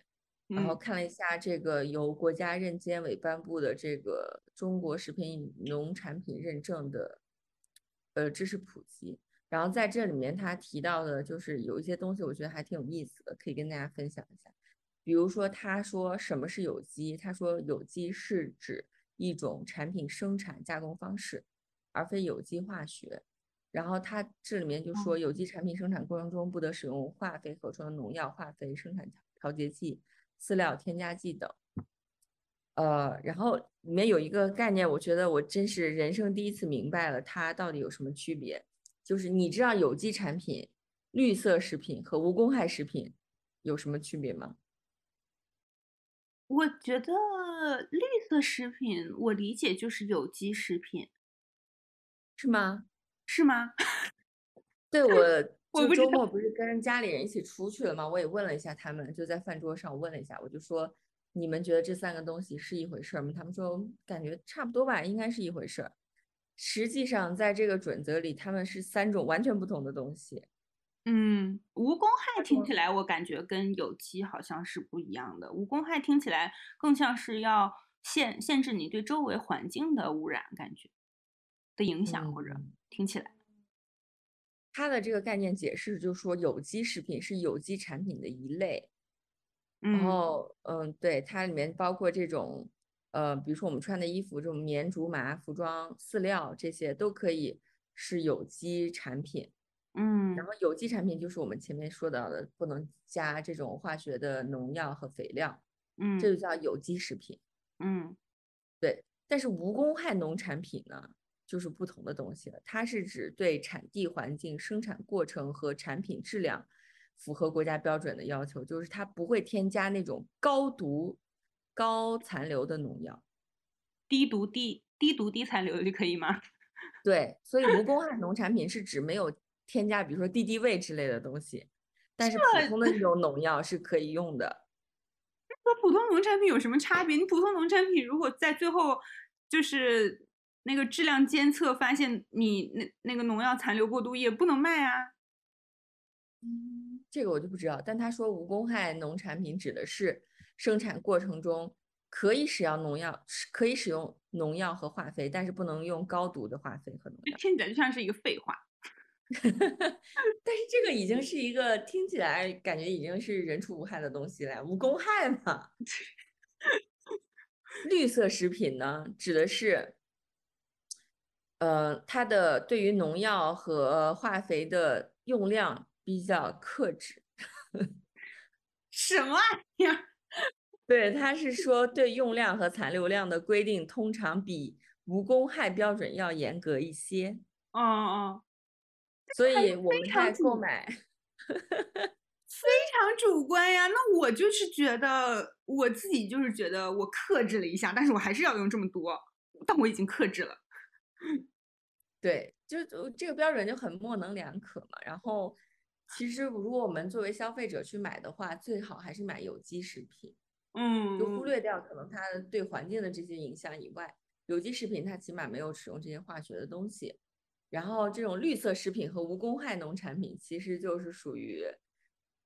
然后嗯看了一下这个由国家认监委颁布的这个中国食品农产品认证的呃知识普及。然后在这里面，他提到的就是有一些东西，我觉得还挺有意思的，可以跟大家分享一下。比如说，他说什么是有机？他说有机是指一种产品生产加工方式，而非有机化学。然后他这里面就说，有机产品生产过程中不得使用化肥、合成农药、化肥、生产调节剂、饲料添加剂等。呃，然后里面有一个概念，我觉得我真是人生第一次明白了它到底有什么区别。就是你知道有机产品、绿色食品和无公害食品有什么区别吗？我觉得绿色食品，我理解就是有机食品，是吗？是吗？对，我就周末不是跟家里人一起出去了吗？我也问了一下他们，就在饭桌上问了一下，我就说你们觉得这三个东西是一回事儿吗？他们说感觉差不多吧，应该是一回事儿。实际上，在这个准则里，他们是三种完全不同的东西。嗯，无公害听起来我感觉跟有机好像是不一样的。无公害听起来更像是要限限制你对周围环境的污染感觉的影响，或者嗯听起来，它的这个概念解释就是说，有机食品是有机产品的一类。然嗯后，嗯，对，它里面包括这种，呃，比如说我们穿的衣服，这种棉、竹、麻、服装、饲料这些都可以是有机产品。嗯然后有机产品就是我们前面说到的，不能加这种化学的农药和肥料，嗯这就叫有机食品。嗯对，但是无公害农产品呢，就是不同的东西了。它是指对产地环境、生产过程和产品质量符合国家标准的要求，就是它不会添加那种高毒、高残留的农药。低毒低低毒低残留就可以吗？对，所以无公害农产品是指没有添加，比如说敌敌畏之类的东西，但是普通的这种农药是可以用的。和普通农产品有什么差别？你普通农产品如果在最后就是那个质量监测发现你那那个农药残留过多，也不能卖啊。嗯，这个我就不知道，但他说无公害农产品指的是生产过程中可以使用农药，可以使用农药和化肥，但是不能用高毒的化肥和农药。听起来就像是一个废话。但是这个已经是一个听起来感觉已经是人畜无害的东西了，无公害嘛。绿色食品呢，指的是，呃，它的对于农药和化肥的用量比较克制。什么玩意儿？对，他是说对用量和残留量的规定通常比无公害标准要严格一些，哦哦，所以我们常在购主买，非常主观呀。那我就是觉得我自己就是觉得我克制了一下，但是我还是要用这么多，但我已经克制了。对，就就这个标准就很模棱两可嘛。然后，其实如果我们作为消费者去买的话，最好还是买有机食品，嗯，就忽略掉可能它对环境的这些影响以外，有机食品它起码没有使用这些化学的东西。然后这种绿色食品和无公害农产品，其实就是属于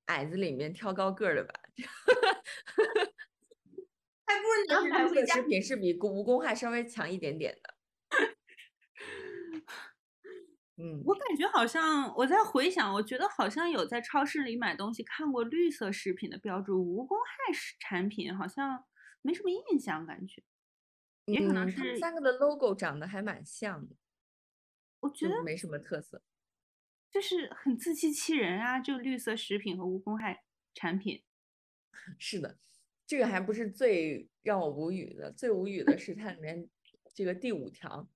矮子里面挑高个儿的吧。还 不如但是拿买回家绿色食。品是比公无公害稍微强一点点的。嗯，我感觉好像我在回想，我觉得好像有在超市里买东西看过绿色食品的标注，无公害食产品好像没什么印象，感觉也可能嗯他们是三个的 logo 长得还蛮像的，我觉得没什么特色。就是很自欺欺人啊，就绿色食品和无公害产品。是的，这个还不是最让我无语的，最无语的是它里面这个第五条，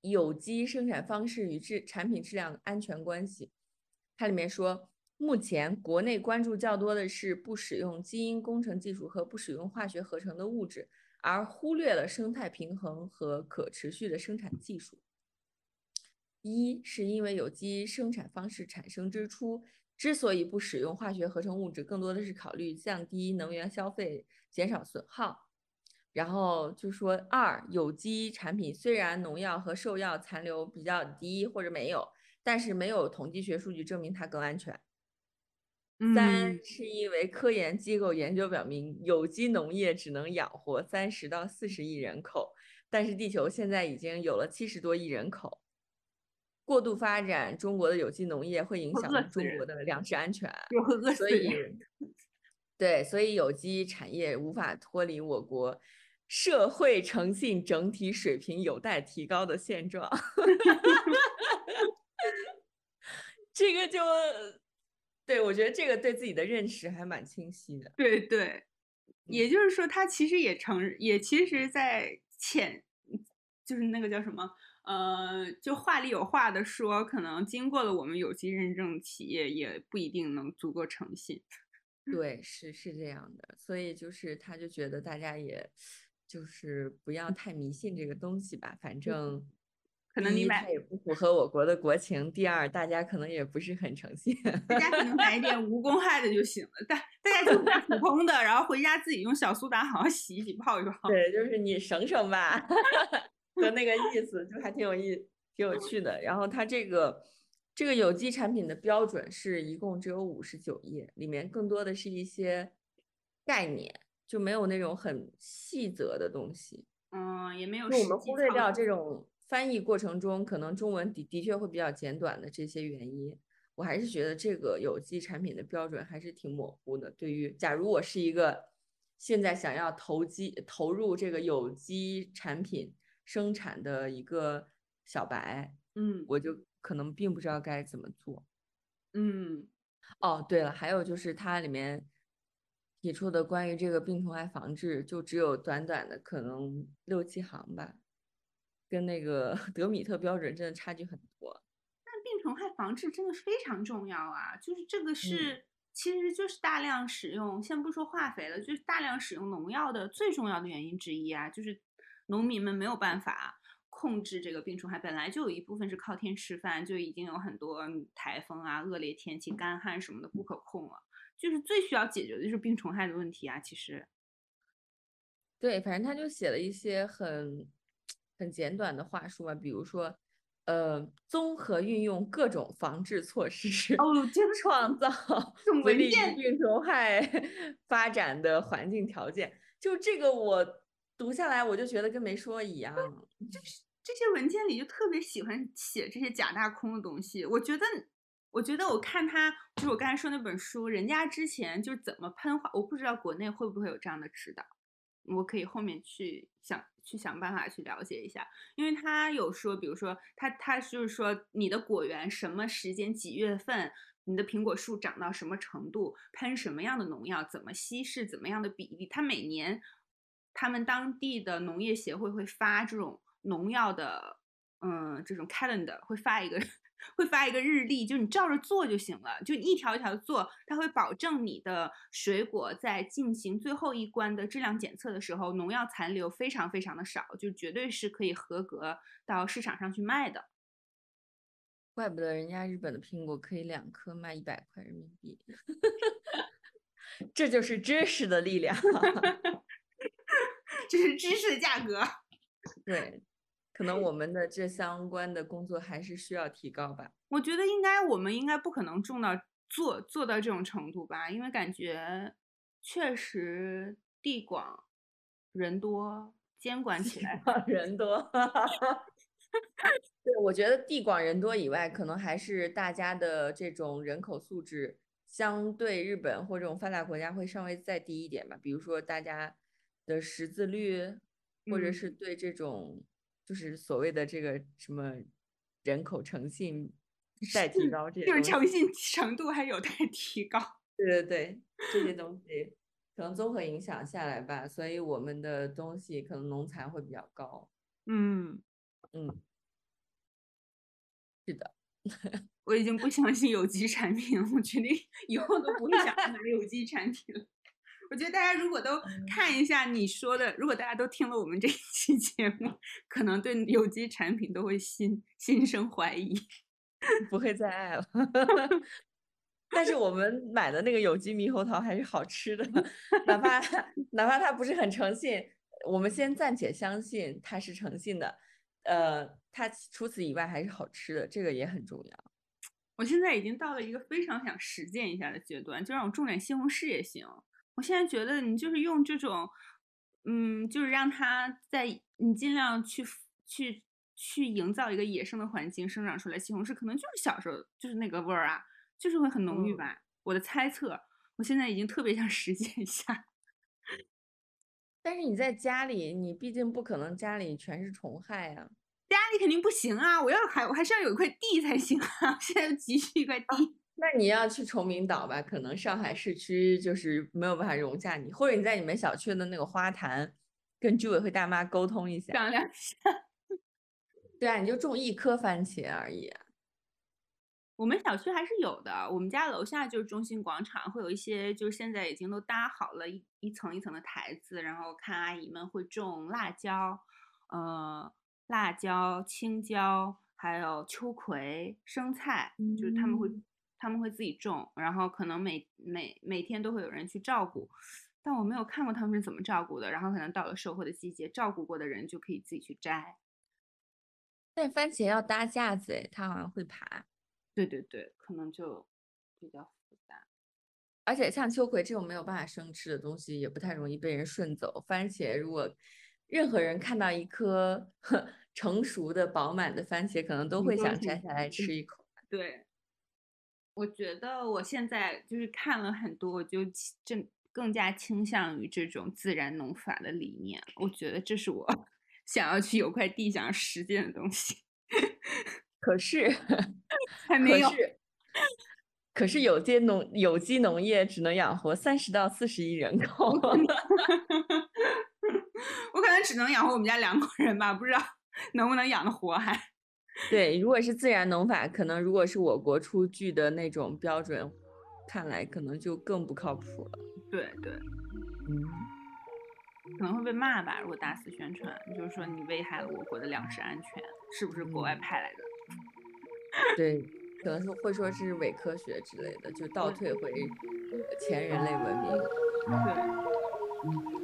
有机生产方式与质产品质量安全关系。它里面说，目前国内关注较多的是不使用基因工程技术和不使用化学合成的物质，而忽略了生态平衡和可持续的生产技术。一是因为有机生产方式产生之初，之所以不使用化学合成物质，更多的是考虑降低能源消费、减少损耗。然后就说二，有机产品虽然农药和兽药残留比较低或者没有，但是没有统计学数据证明它更安全。三嗯，是因为科研机构研究表明，有机农业只能养活三十到四十亿人口，但是地球现在已经有了七十多亿人口。过度发展中国的有机农业会影响中国的粮食安全，所以。对，所以有机产业无法脱离我国社会诚信整体水平有待提高的现状。这个就，对，我觉得这个对自己的认识还蛮清晰的。对对，也就是说，他其实也承认，也其实在潜，就是那个叫什么，呃，就话里有话的说，可能经过了我们有机认证企业，也不一定能足够诚信。对，是是这样的，所以就是他就觉得大家也就是不要太迷信这个东西吧，反正可能你买它也不符合我国的国情，第二大家可能也不是很诚信。大家可能买一点无公害的就行了，大大家就买普通的，然后回家自己用小苏打好好洗一洗，泡一泡。对，就是你省省吧 的那个意思，就还挺有意，挺有趣的。然后它这个这个有机产品的标准是一共只有五十九页，里面更多的是一些概念，就没有那种很细则的东西。嗯，也没有。我们忽略掉这种翻译过程中可能中文的的确会比较简短的这些原因。我还是觉得这个有机产品的标准还是挺模糊的。对于假如我是一个现在想要投机投入这个有机产品生产的一个小白，嗯，我就可能并不知道该怎么做。嗯，哦，对了，还有就是它里面提出的关于这个病虫害防治，就只有短短的可能六七行吧，跟那个 德米特标准真的差距很多。但病虫害防治真的是非常重要啊！就是这个是，其实就是大量使用，先不说化肥了，就是大量使用农药的最重要的原因之一啊，就是农民们没有办法控制这个病虫害，本来就有一部分是靠天吃饭，就已经有很多台风啊、恶劣天气、干旱什么的不可控了，就是最需要解决的就是病虫害的问题啊！其实，对，反正他就写了一些很很简短的话术嘛，比如说。呃，综合运用各种防治措施，哦，创造不利于病虫害 发展的环境条件。就这个，我读下来我就觉得跟没说一样。就是这些文件里就特别喜欢写这些假大空的东西。我觉得，我觉得我看他，就是我刚才说那本书，人家之前就是怎么喷花，我不知道国内会不会有这样的指导。我可以后面去想去想办法去了解一下，因为他有说，比如说他他就是说你的果园什么时间几月份，你的苹果树长到什么程度，喷什么样的农药，怎么稀释，怎么样的比例，他每年他们当地的农业协会会发这种农药的，嗯，这种 calendar 会发一个。会发一个日历，就你照着做就行了，就一条一条做，它会保证你的水果在进行最后一关的质量检测的时候，农药残留非常非常的少，就绝对是可以合格到市场上去卖的。怪不得人家日本的苹果可以两颗卖一百块人民币，这就是知识的力量，这是知识的价格。对。可能我们的这相关的工作还是需要提高吧。我觉得应该，我们应该不可能种到做做到这种程度吧，因为感觉确实地广人多，监管起来人多。对，我觉得地广人多以外，可能还是大家的这种人口素质相对日本或这种发达国家会稍微再低一点吧。比如说大家的识字率，或者是对这种。就是所谓的这个什么人口诚信待提高，这就是诚信程度还有待 提高。对对对，这些东西可能综合影响下来吧，所以我们的东西可能农残会比较高。嗯嗯，是的，我已经不相信有机产品了，我决定以后都不会想买有机产品了。我觉得大家如果都看一下你说的，如果大家都听了我们这一期节目，可能对有机产品都会心心生怀疑，不会再爱了。但是我们买的那个有机猕猴桃还是好吃的，哪怕 哪怕它不是很诚信，我们先暂且相信它是诚信的。呃，它除此以外还是好吃的，这个也很重要。我现在已经到了一个非常想实践一下的阶段，就让我种点西红柿也行。我现在觉得你就是用这种，嗯，就是让它在你尽量去去去营造一个野生的环境生长出来西红柿，可能就是小时候就是那个味儿啊，就是会很浓郁吧。我的猜测，我现在已经特别想实践一下。但是你在家里，你毕竟不可能家里全是虫害啊，家里肯定不行啊！我要还我还是要有一块地才行啊！现在急需一块地。那你要去崇明岛吧？可能上海市区就是没有办法容下你，或者你在你们小区的那个花坛，跟居委会大妈沟通一下，商量一下。对啊，你就种一颗番茄而已。我们小区还是有的，我们家楼下就是中心广场，会有一些就是现在已经都搭好了一一层一层的台子，然后看阿姨们会种辣椒，呃，辣椒、青椒，还有秋葵、生菜，就是他们会。他们会自己种，然后可能每每每天都会有人去照顾，但我没有看过他们是怎么照顾的。然后可能到了收获的季节，照顾过的人就可以自己去摘。但番茄要搭架子，它好像会爬。对对对，可能就比较复杂。而且像秋葵这种没有办法生吃的东西，也不太容易被人顺走。番茄，如果任何人看到一颗 成熟的饱满的番茄，可能都会想摘下来吃 一口。对，我觉得我现在就是看了很多，我就正更加倾向于这种自然农法的理念。我觉得这是我 想要去有块地想要实践的东西。可是还没有。可是有机农有机农业只能养活三十到四十亿人口，我可能只能养活我们家两口人吧，不知道能不能养得活还。对，如果是自然农法，可能如果是我国出具的那种标准，看来可能就更不靠谱了。对对，嗯，可能会被骂吧，如果大肆宣传，就是说你危害了我国的粮食安全，是不是国外派来的？对。可能是会说是伪科学之类的，就倒退回前人类文明。对。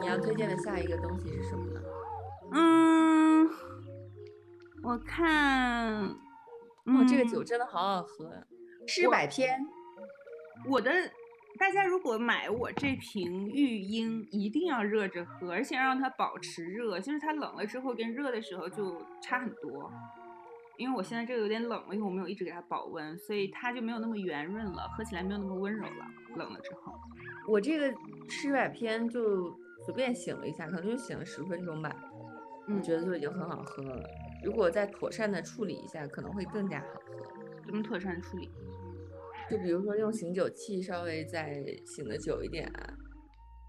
你要推荐的下一个东西是什么呢？嗯，我看。哦，这个酒真的好好喝，诗百篇。我的大家如果买我这瓶玉英，一定要热着喝，而且让它保持热，就是它冷了之后跟热的时候就差很多。因为我现在这个有点冷了，因为我没有一直给它保温，所以它就没有那么圆润了，喝起来没有那么温柔了。冷了之后，我这个诗百片就随便醒了一下，可能就醒了十分钟吧，我觉得就已经很好喝了。如果再妥善的处理一下，可能会更加好喝。怎么妥善处理？就比如说用醒酒器稍微再醒的久一点啊。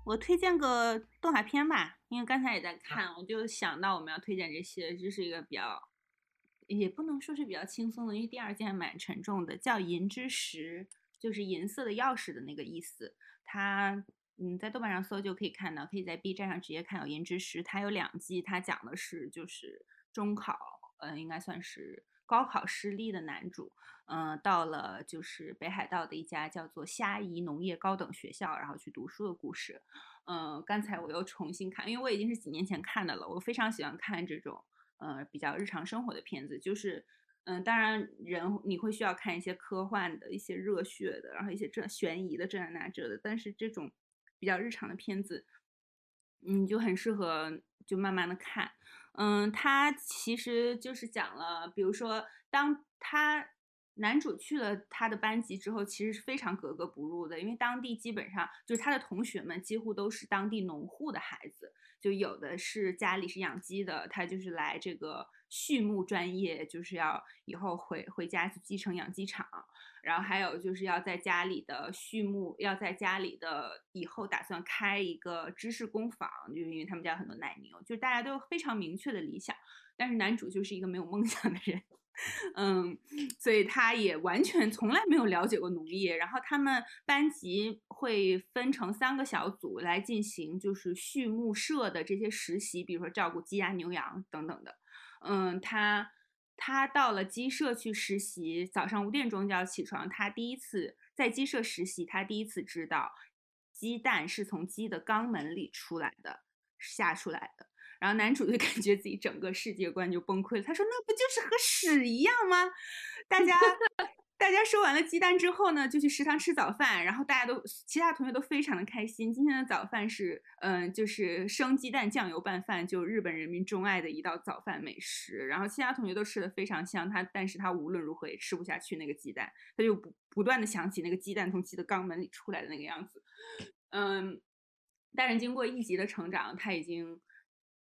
我推荐个动画片吧，因为刚才也在看，我就想到我们要推荐这些，这是一个比较，也不能说是比较轻松的，因为第二件蛮沉重的，叫《银之石》，就是银色的钥匙的那个意思。它，嗯，在豆瓣上搜就可以看到，可以在 B 站上直接看到《银之石》，它有两季，它讲的是就是。中考，嗯，应该算是高考失利的男主，嗯，到了就是北海道的一家叫做虾夷农业高等学校，然后去读书的故事。嗯，刚才我又重新看，因为我已经是几年前看的了。我非常喜欢看这种，呃，比较日常生活的片子。就是，嗯，当然人你会需要看一些科幻的一些热血的，然后一些这悬疑的这那这的，但是这种比较日常的片子，嗯，就很适合就慢慢的看。嗯，它其实就是讲了，比如说，当他男主去了他的班级之后，其实是非常格格不入的，因为当地基本上就是他的同学们几乎都是当地农户的孩子，就有的是家里是养鸡的，他就是来这个畜牧专业，就是要以后回回家去继承养鸡场。然后还有就是要在家里的畜牧，要在家里的以后打算开一个知识工坊，就是因为他们家有很多奶牛，就大家都非常明确的理想。但是男主就是一个没有梦想的人，嗯，所以他也完全从来没有了解过农业。然后他们班级会分成三个小组来进行就是畜牧社的这些实习，比如说照顾鸡鸭牛羊等等的，嗯，他。他到了鸡舍去实习，早上五点钟就要起床。他第一次在鸡舍实习，他第一次知道鸡蛋是从鸡的肛门里出来的，下出来的。然后男主就 感觉自己整个世界观就崩溃了。他说：“那不就是和屎一样吗？”大家。大家收完了鸡蛋之后呢，就去食堂吃早饭，然后大家都其他同学都非常的开心。今天的早饭是，嗯，就是生鸡蛋酱油拌饭，就日本人民钟爱的一道早饭美食。然后其他同学都吃的非常香，他但是他无论如何也吃不下去那个鸡蛋，他就不不断的想起那个鸡蛋从鸡的肛门里出来的那个样子。嗯，但是经过一集的成长，他已经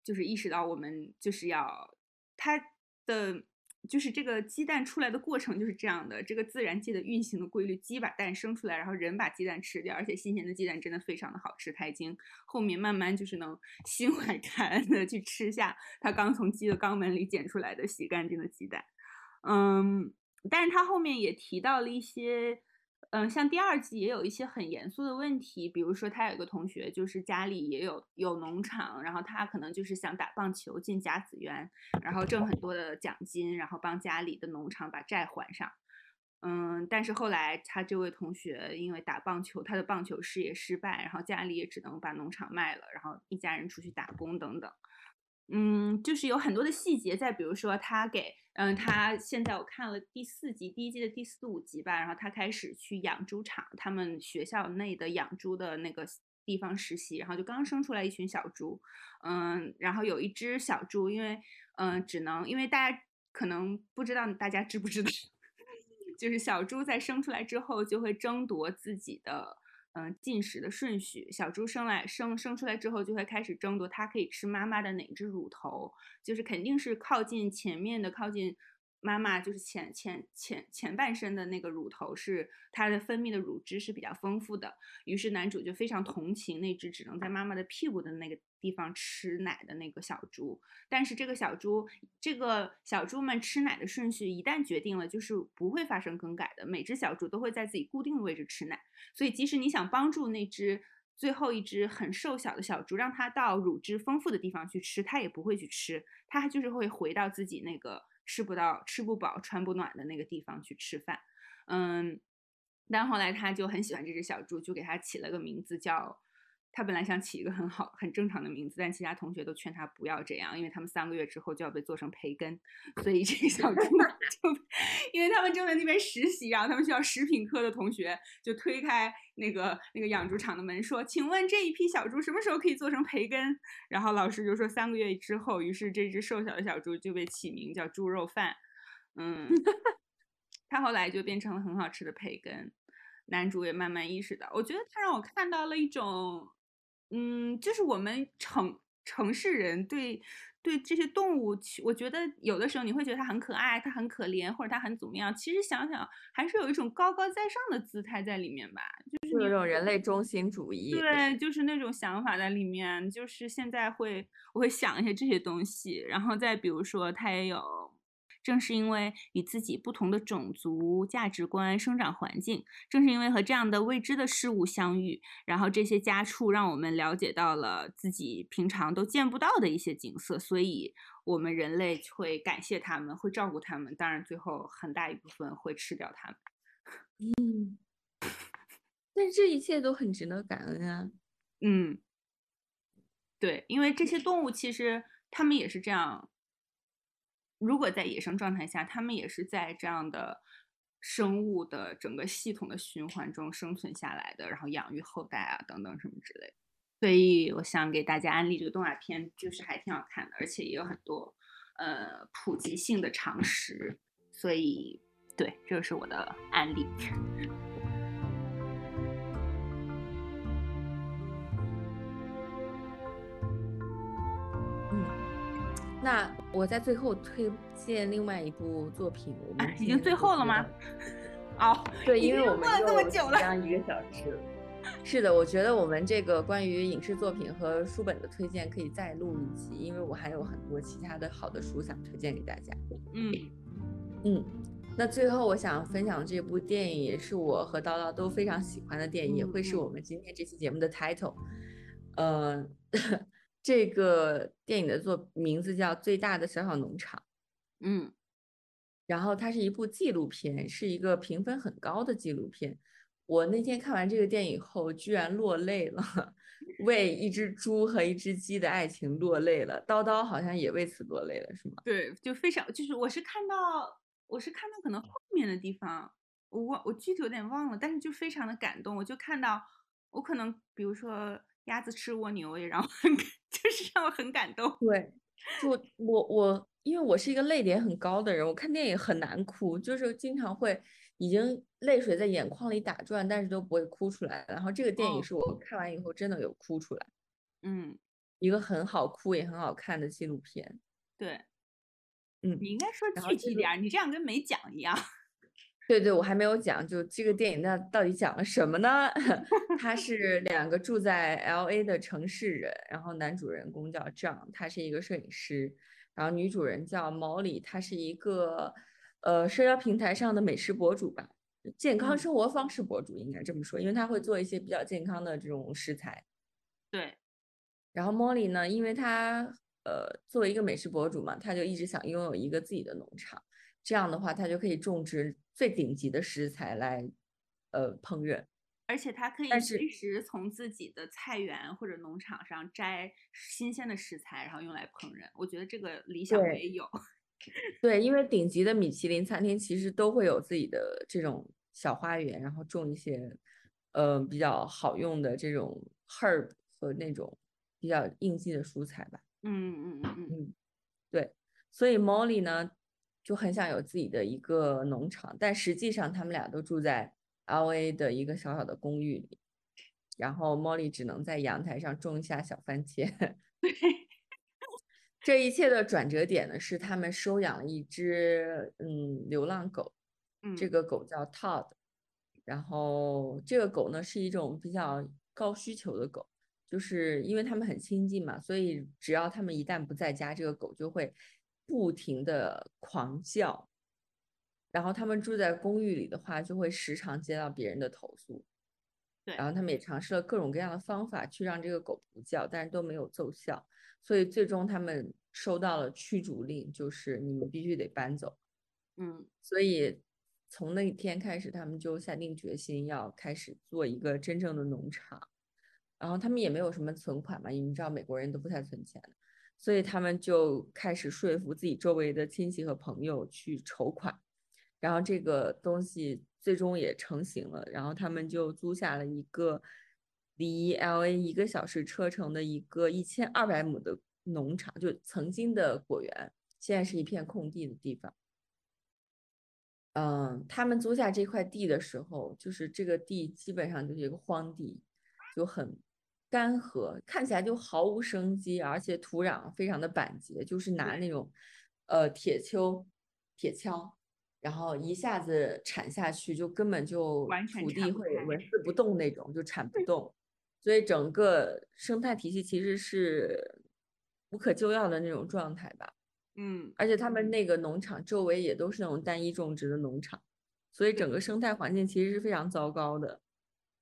就是意识到我们就是要他的。就是这个鸡蛋出来的过程就是这样的，这个自然界的运行的规律，鸡把蛋生出来，然后人把鸡蛋吃掉，而且新鲜的鸡蛋真的非常的好吃，他已经后面慢慢就是能心怀感恩的去吃下他刚从鸡的肛门里捡出来的洗干净的鸡蛋，嗯，但是他后面也提到了一些。嗯，像第二季也有一些很严肃的问题，比如说他有一个同学，就是家里也有有农场，然后他可能就是想打棒球进甲子园，然后挣很多的奖金，然后帮家里的农场把债还上。嗯，但是后来他这位同学因为打棒球，他的棒球事业失败，然后家里也只能把农场卖了，然后一家人出去打工等等。嗯，就是有很多的细节，再比如说他给，嗯，他现在我看了第四集，第一季的第四五集吧，然后他开始去养猪场，他们学校内的养猪的那个地方实习，然后就刚生出来一群小猪，嗯，然后有一只小猪，因为，嗯，只能因为大家可能不知道，大家知不知道，就是小猪在生出来之后就会争夺自己的。嗯，进食的顺序，小猪生来生生出来之后，就会开始争夺它可以吃妈妈的哪只乳头，就是肯定是靠近前面的，靠近。妈妈就是前前前前半身的那个乳头是它的分泌的乳汁是比较丰富的，于是男主就非常同情那只只能在妈妈的屁股的那个地方吃奶的那个小猪。但是这个小猪，这个小猪们吃奶的顺序一旦决定了，就是不会发生更改的。每只小猪都会在自己固定的位置吃奶，所以即使你想帮助那只最后一只很瘦小的小猪，让它到乳汁丰富的地方去吃，它也不会去吃，它就是会回到自己那个。吃不到、吃不饱、穿不暖的那个地方去吃饭，嗯，但后来他就很喜欢这只小猪，就给它起了个名字叫。他本来想起一个很好、很正常的名字，但其他同学都劝他不要这样，因为他们三个月之后就要被做成培根，所以这个小猪 就，因为他们正在那边实习，然后他们需要食品科的同学就推开那个那个养猪场的门说：“请问这一批小猪什么时候可以做成培根？”然后老师就说三个月之后，于是这只瘦小的小猪就被起名叫猪肉饭。嗯，他后来就变成了很好吃的培根。男主也慢慢意识到，我觉得他让我看到了一种。嗯，就是我们城城市人对对这些动物，我觉得有的时候你会觉得它很可爱，它很可怜，或者它很怎么样。其实想想，还是有一种高高在上的姿态在里面吧，就是那种人类中心主义。对，就是那种想法在里面。就是现在会，我会想一些这些东西，然后再比如说，它也有。正是因为与自己不同的种族价值观、生长环境，正是因为和这样的未知的事物相遇，然后这些家畜让我们了解到了自己平常都见不到的一些景色，所以我们人类会感谢他们，会照顾他们。当然，最后很大一部分会吃掉他们。嗯，但这一切都很值得感恩啊。嗯，对，因为这些动物其实他们也是这样。如果在野生状态下，它们也是在这样的生物的整个系统的循环中生存下来的，然后养育后代啊，等等什么之类。所以我想给大家安利这个动画片，就是还挺好看的，而且也有很多呃普及性的常识。所以，对，这个是我的安利。那我在最后推荐另外一部作品，我们已经最后了吗？哦，对，因为我们这么久了，将一个小时。是的，我觉得我们这个关于影视作品和书本的推荐可以再录一集，因为我还有很多其他的好的书想推荐给大家。嗯嗯，那最后我想分享这部电影，也是我和叨叨都非常喜欢的电影，也会是我们今天这期节目的 title。呃。这个电影的作名字叫《最大的小小农场》，嗯，然后它是一部纪录片，是一个评分很高的纪录片。我那天看完这个电影后，居然落泪了，为一只猪和一只鸡的爱情落泪了。叨叨好像也为此落泪了，是吗？对，就非常，就是我是看到，我是看到可能后面的地方，我忘，我具体有点忘了，但是就非常的感动。我就看到，我可能比如说。鸭子吃蜗牛也让我很，就是让我很感动。对，就我我，因为我是一个泪点很高的人，我看电影很难哭，就是经常会已经泪水在眼眶里打转，但是都不会哭出来。然后这个电影是我看完以后真的有哭出来。嗯，一个很好哭也很好看的纪录片。对，嗯，你应该说具体点，你这样跟没讲一样。对对，我还没有讲，就这个电影那到底讲了什么呢？他 是两个住在 L A 的城市人，然后男主人公叫 John，他是一个摄影师，然后女主人叫 Molly，她是一个呃社交平台上的美食博主吧，健康生活方式博主应该这么说，因为她会做一些比较健康的这种食材。对，然后 Molly 呢，因为她呃作为一个美食博主嘛，她就一直想拥有一个自己的农场。这样的话，它就可以种植最顶级的食材来呃烹饪。而且它可以随时从自己的菜园或者农场上摘新鲜的食材，然后用来烹饪。我觉得这个理想也有。对，因为顶级的米其林餐厅其实都会有自己的这种小花园，然后种一些呃比较好用的这种 herb 和那种比较应季的蔬菜吧。嗯嗯嗯嗯，嗯，对，所以 Molly 呢就很想有自己的一个农场，但实际上他们俩都住在 LA 的一个小小的公寓里，然后 Molly 只能在阳台上种一下小番茄。这一切的转折点呢，是他们收养了一只嗯流浪狗，这嗯个狗叫 Todd，然后这个狗呢是一种比较高需求的狗，就是因为他们很亲近嘛，所以只要他们一旦不在家，这个狗就会不停的狂叫。然后他们住在公寓里的话，就会时常接到别人的投诉。对然后他们也尝试了各种各样的方法去让这个狗不叫，但是都没有奏效，所以最终他们收到了驱逐令，就是你们必须得搬走。嗯所以从那一天开始，他们就下定决心要开始做一个真正的农场。然后他们也没有什么存款嘛，你们知道美国人都不太存钱的，所以他们就开始说服自己周围的亲戚和朋友去筹款。然后这个东西最终也成型了，然后他们就租下了一个离 LA 一个小时车程的一个一千二百亩的农场，就曾经的果园，现在是一片空地的地方。嗯，他们租下这块地的时候，就是这个地基本上就是一个荒地，就很干涸，看起来就毫无生机，而且土壤非常的板结，就是拿那种呃铁锹、铁锹，然后一下子铲下去，就根本就土地会纹丝不动那种，就铲不动。所以整个生态体系其实是无可救药的那种状态吧。嗯而且他们那个农场周围也都是那种单一种植的农场，所以整个生态环境其实是非常糟糕的。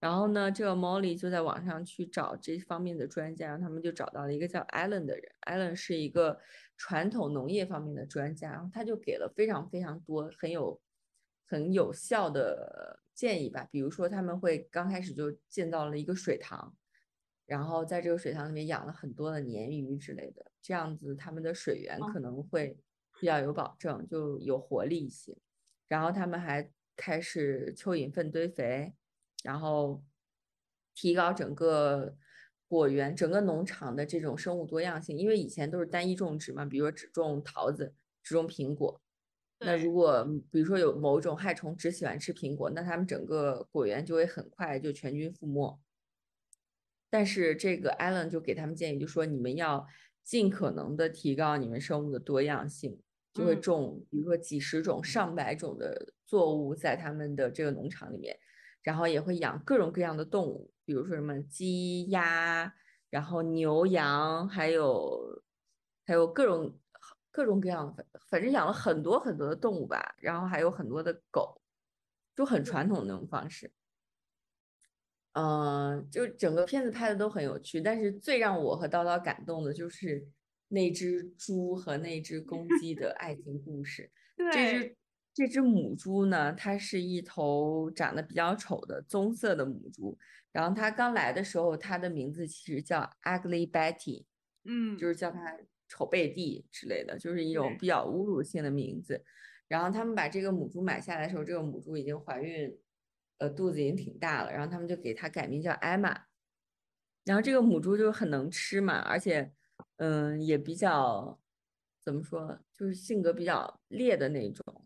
然后呢，这个 Molly 就在网上去找这方面的专家，然后他们就找到了一个叫 Allen 的人，Allen 是一个传统农业方面的专家，然后他就给了非常非常多很有很有效的建议吧，比如说他们会刚开始就建造了一个水塘，然后在这个水塘里面养了很多的鲶鱼之类的，这样子他们的水源哦。可能会比较有保证，就有活力一些。然后他们还开始蚯蚓粪堆肥，然后提高整个果园、整个农场的这种生物多样性，因为以前都是单一种植嘛，比如说只种桃子、只种苹果。那如果比如说有某种害虫只喜欢吃苹果，那他们整个果园就会很快就全军覆没。但是这个 Allen 就给他们建议，就说你们要尽可能的提高你们生物的多样性，就会嗯种比如说几十种、上百种的作物在他们的这个农场里面，然后也会养各种各样的动物，比如说什么鸡、鸭，然后牛、羊，还有还有各种各种各样的，反反正养了很多很多的动物吧，然后还有很多的狗，就很传统的那种方式。嗯，就整个片子拍的都很有趣，但是最让我和叨叨感动的就是那只猪和那只公鸡的爱情故事。这对只这只母猪呢，它是一头长得比较丑的棕色的母猪。然后它刚来的时候，它的名字其实叫 Ugly Betty，嗯就是叫它丑贝蒂之类的，就是一种比较侮辱性的名字。然后他们把这个母猪买下来的时候，这个母猪已经怀孕，呃，肚子已经挺大了。然后他们就给它改名叫艾玛。然后这个母猪就很能吃嘛，而且，嗯，也比较怎么说，就是性格比较烈的那种。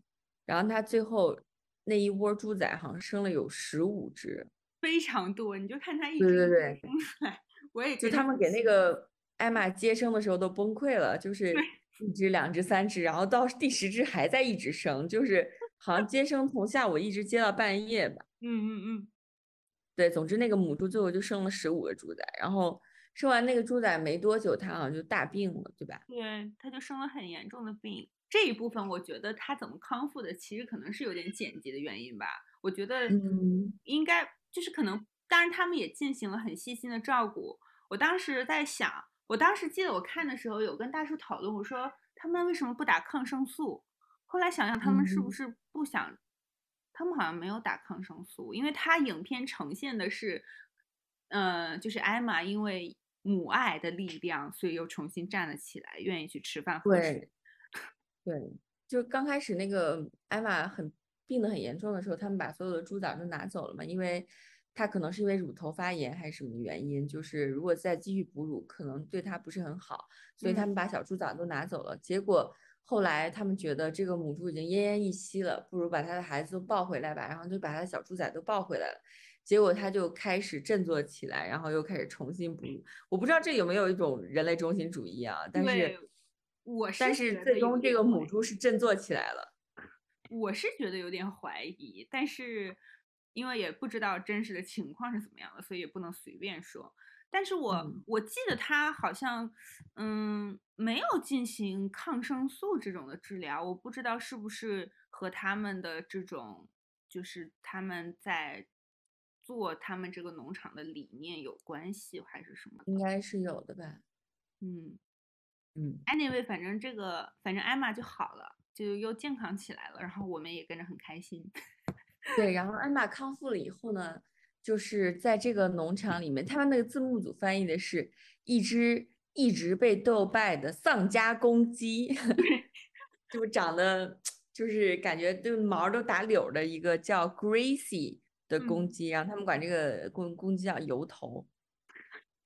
然后它最后那一窝猪仔好像生了有十五只，非常多，你就看它一对只一只对对生出来，我也就他们给那个艾玛接生的时候都崩溃了，就是一只、两只、三只，然后到第十只还在一直生，就是好像接生从下午一直接到半夜吧。嗯嗯嗯，对，总之那个母猪最后就生了十五个猪仔，然后生完那个猪仔没多久，它好像就大病了，对吧？对，它就生了很严重的病。这一部分我觉得他怎么康复的，其实可能是有点剪辑的原因吧。我觉得嗯应该就是可能，当然他们也进行了很细心的照顾。我当时在想，我当时记得我看的时候有跟大叔讨论，我说他们为什么不打抗生素？后来想想，他们是不嗯是不想？他们好像没有打抗生素，因为他影片呈现的是，呃，就是艾玛因为母爱的力量，所以又重新站了起来，愿意去吃饭喝水。对，对，就刚开始那个艾玛很病得很严重的时候，他们把所有的猪崽都拿走了嘛，因为她可能是因为乳头发炎还是什么原因，就是如果再继续哺乳，可能对她不是很好，所以他嗯们把小猪崽都拿走了。结果后来他们觉得这个母猪已经奄奄一息了，不如把它的孩子都抱回来吧，然后就把它的小猪崽都抱回来了。结果它就开始振作起来，然后又开始重新哺乳。我不知道这有没有一种人类中心主义啊？但是对，我是但是最终这个母猪是振作起来了。我是觉得有点怀疑，但是因为也不知道真实的情况是怎么样的，所以也不能随便说。但是我、嗯我记得他好像，嗯，没有进行抗生素这种的治疗，我不知道是不是和他们的这种，就是他们在做他们这个农场的理念有关系，还是什么？应该是有的吧？嗯嗯，，anyway，反正这个，反正艾玛就好了，就又健康起来了，然后我们也跟着很开心。对。然后艾玛康复了以后呢，就是在这个农场里面，他们那个字幕组翻译的是一只一直被斗败的丧家公鸡，就长得就是感觉就毛都打绺的一个叫 Gracie 的公嗯鸡，然后他们管这个公公鸡叫油头。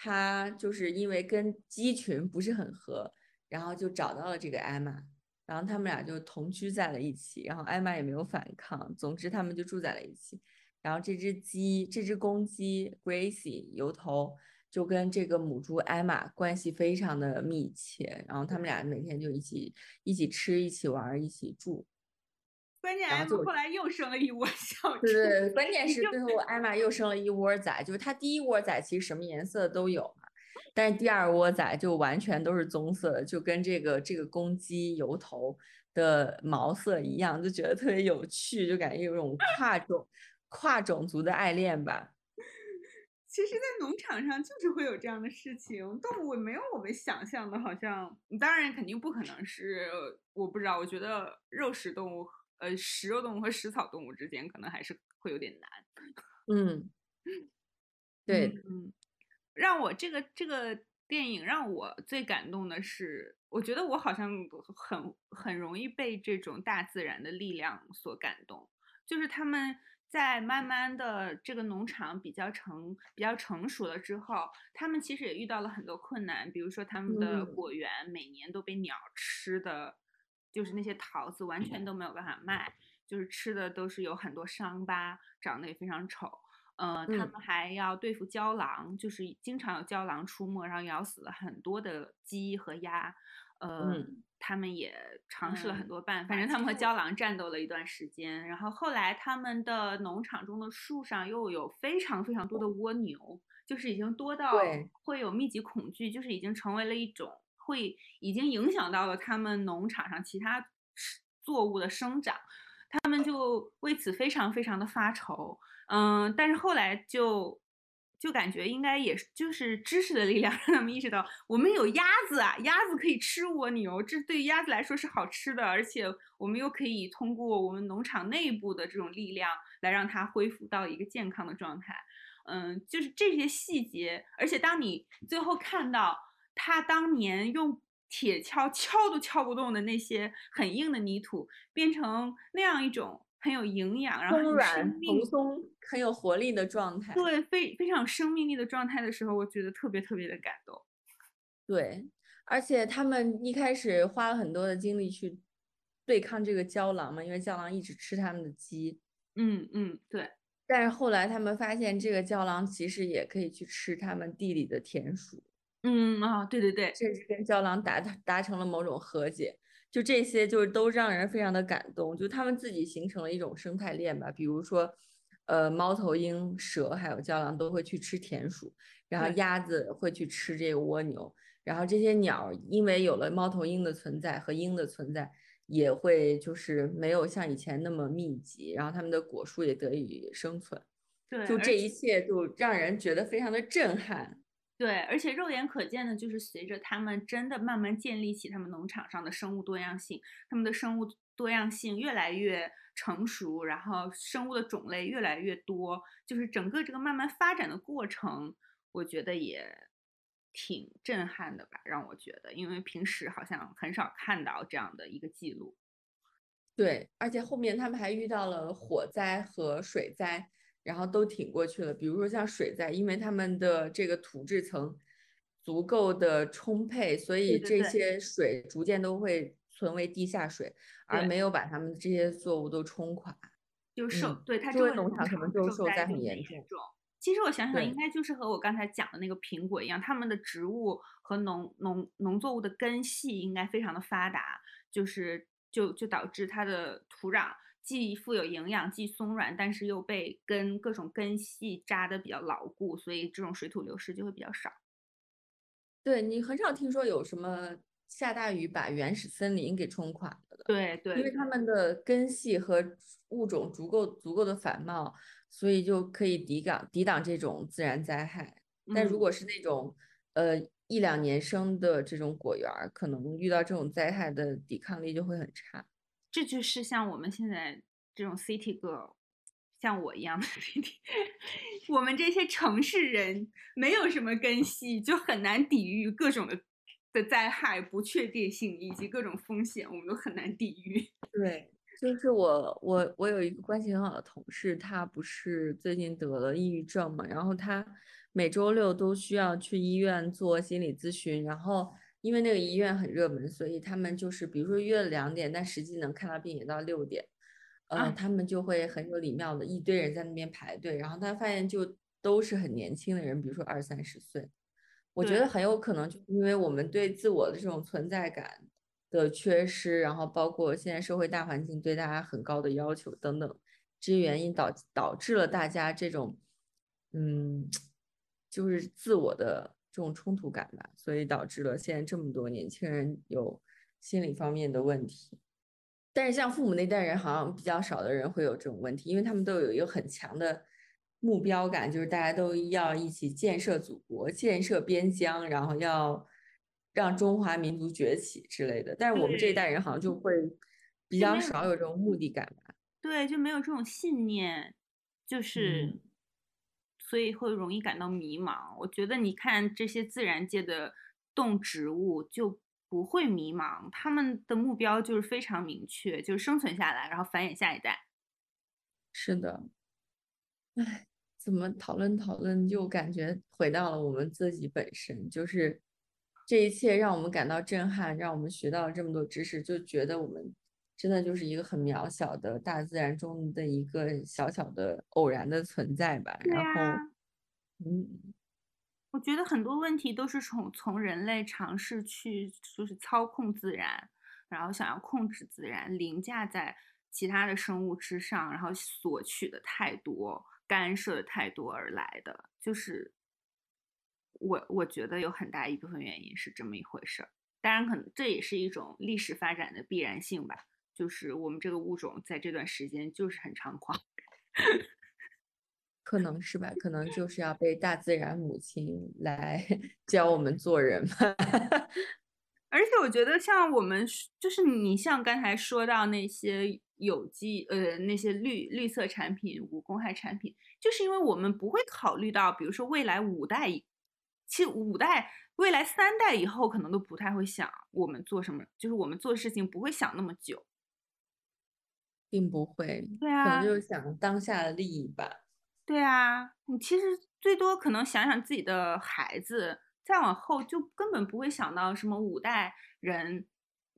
它就是因为跟鸡群不是很合，然后就找到了这个艾玛，然后他们俩就同居在了一起，然后艾玛也没有反抗，总之他们就住在了一起。然后这只鸡，这只公鸡 Gracie 油头就跟这个母猪艾玛关系非常的密切，然后他们俩每天就一起一起吃，一起玩儿，一起住。关键艾玛后来又生了一窝小猪。对关键是最后艾玛又生了一窝崽，就是它第一窝崽其实什么颜色都有嘛，但是第二窝崽就完全都是棕色的，就跟这个这个公鸡油头的毛色一样，就觉得特别有趣，就感觉有种跨种跨种族的爱恋吧。其实，在农场上就是会有这样的事情，动物没有我们想象的，好像当然肯定不可能是，我不知道，我觉得肉食动物，呃，食肉动物和食草动物之间可能还是会有点难。嗯，对，嗯，让我这个这个电影让我最感动的是，我觉得我好像很很容易被这种大自然的力量所感动，就是他们在慢慢的这个农场比较成比较成熟了之后，他们其实也遇到了很多困难，比如说他们的嗯。果园每年都被鸟吃的，就是那些桃子完全都没有办法卖，就是吃的都是有很多伤疤，长得也非常丑。呃，他嗯们还要对付郊狼，就是经常有郊狼出没，然后咬死了很多的鸡和鸭。呃，嗯他们也尝试了很嗯多办法，反正他们和郊狼战斗了一段时间。然后后来他们的农场中的树上又有非常非常多的蜗牛，就是已经多到会有密集恐惧，就是已经成为了一种会已经影响到了他们农场上其他食作物的生长。他们就为此非常非常的发愁，嗯，但是后来就就感觉应该也是就是知识的力量让他们意识到，我们有鸭子啊，鸭子可以吃蜗牛，这对于鸭子来说是好吃的，而且我们又可以通过我们农场内部的这种力量来让它恢复到一个健康的状态，嗯，就是这些细节，而且当你最后看到他当年用铁锹敲都敲不动的那些很硬的泥土，变成那样一种很有营养，然后很松软蓬松、很有活力的状态。对，非非常有生命力的状态的时候，我觉得特别特别的感动。对，而且他们一开始花了很多的精力去对抗这个胶狼嘛，因为胶狼一直吃他们的鸡。嗯嗯，对，但是后来他们发现，这个胶狼其实也可以去吃他们地里的田鼠，嗯啊，对对对，这是跟胶狼达达成了某种和解。就这些，就是都让人非常的感动。就他们自己形成了一种生态链吧，比如说，呃，猫头鹰、蛇还有郊狼都会去吃田鼠，然后鸭子会去吃这个蜗牛，然后这些鸟因为有了猫头鹰的存在和鹰的存在，也会就是没有像以前那么密集，然后它们的果树也得以生存。对，就这一切，就让人觉得非常的震撼。对，而且肉眼可见的，就是随着他们真的慢慢建立起他们农场上的生物多样性，他们的生物多样性越来越成熟，然后生物的种类越来越多，就是整个这个慢慢发展的过程，我觉得也挺震撼的吧，让我觉得，因为平时好像很少看到这样的一个记录。对，而且后面他们还遇到了火灾和水灾，然后都挺过去了。比如说像水灾，因为他们的这个土质层足够的充沛，所以这些水逐渐都会存为地下水，而没有把他们这些作物都冲垮。就受对它作为农场可能就受灾很严重。其实我想想，应该就是和我刚才讲的那个苹果一样，他们的植物和农农农作物的根系应该非常的发达，就是。就就导致它的土壤既富有营养，既松软，但是又被根各种根系扎的比较牢固，所以这种水土流失就会比较少。对你很少听说有什么下大雨把原始森林给冲垮了的。对对，因为它们的根系和物种足够足够的繁茂，所以就可以抵挡抵挡这种自然灾害。但如果是那种呃。一两年生的这种果园，可能遇到这种灾害的抵抗力就会很差。这就是像我们现在这种 city girl，像我一样的 city，我们这些城市人没有什么根系，就很难抵御各种的的灾害、不确定性以及各种风险，我们都很难抵御。对，就是我我我有一个关系很好的同事，他不是最近得了抑郁症嘛，然后他。每周六都需要去医院做心理咨询，然后因为那个医院很热门，所以他们就是比如说约了两点，但实际能看到病也到六点，呃，他们就会很有礼貌的一堆人在那边排队，然后他发现就都是很年轻的人，比如说二三十岁，我觉得很有可能就是因为我们对自我的这种存在感的缺失，然后包括现在社会大环境对大家很高的要求等等这些原因导导致了大家这种，嗯。就是自我的这种冲突感吧，所以导致了现在这么多年轻人有心理方面的问题。但是像父母那代人，好像比较少的人会有这种问题，因为他们都有一个很强的目标感，就是大家都要一起建设祖国、建设边疆，然后要让中华民族崛起之类的。但是我们这一代人好像就会比较少有这种目的感吧？对，就没有这种信念，就是。所以会容易感到迷茫。我觉得你看这些自然界的动植物就不会迷茫，他们的目标就是非常明确，就是生存下来，然后繁衍下一代。是的，哎，怎么讨论讨论就感觉回到了我们自己本身，就是这一切让我们感到震撼，让我们学到了这么多知识，就觉得我们。真的就是一个很渺小的大自然中的一个小小的偶然的存在吧。然后，嗯，我觉得很多问题都是从从人类尝试去就是操控自然，然后想要控制自然，凌驾在其他的生物之上，然后索取的太多，干涉的太多而来的。就是我我觉得有很大一部分原因是这么一回事儿。当然，可能这也是一种历史发展的必然性吧。就是我们这个物种在这段时间就是很猖狂，可能是吧？可能就是要被大自然母亲来 教我们做人吧。而且我觉得，像我们就是你像刚才说到那些有机呃那些绿绿色产品、无公害产品，就是因为我们不会考虑到，比如说未来五代，其实五代、未来三代以后可能都不太会想我们做什么，就是我们做事情不会想那么久。并不会，对啊，可能就是想当下的利益吧。对啊，你其实最多可能想想自己的孩子，再往后就根本不会想到什么五代人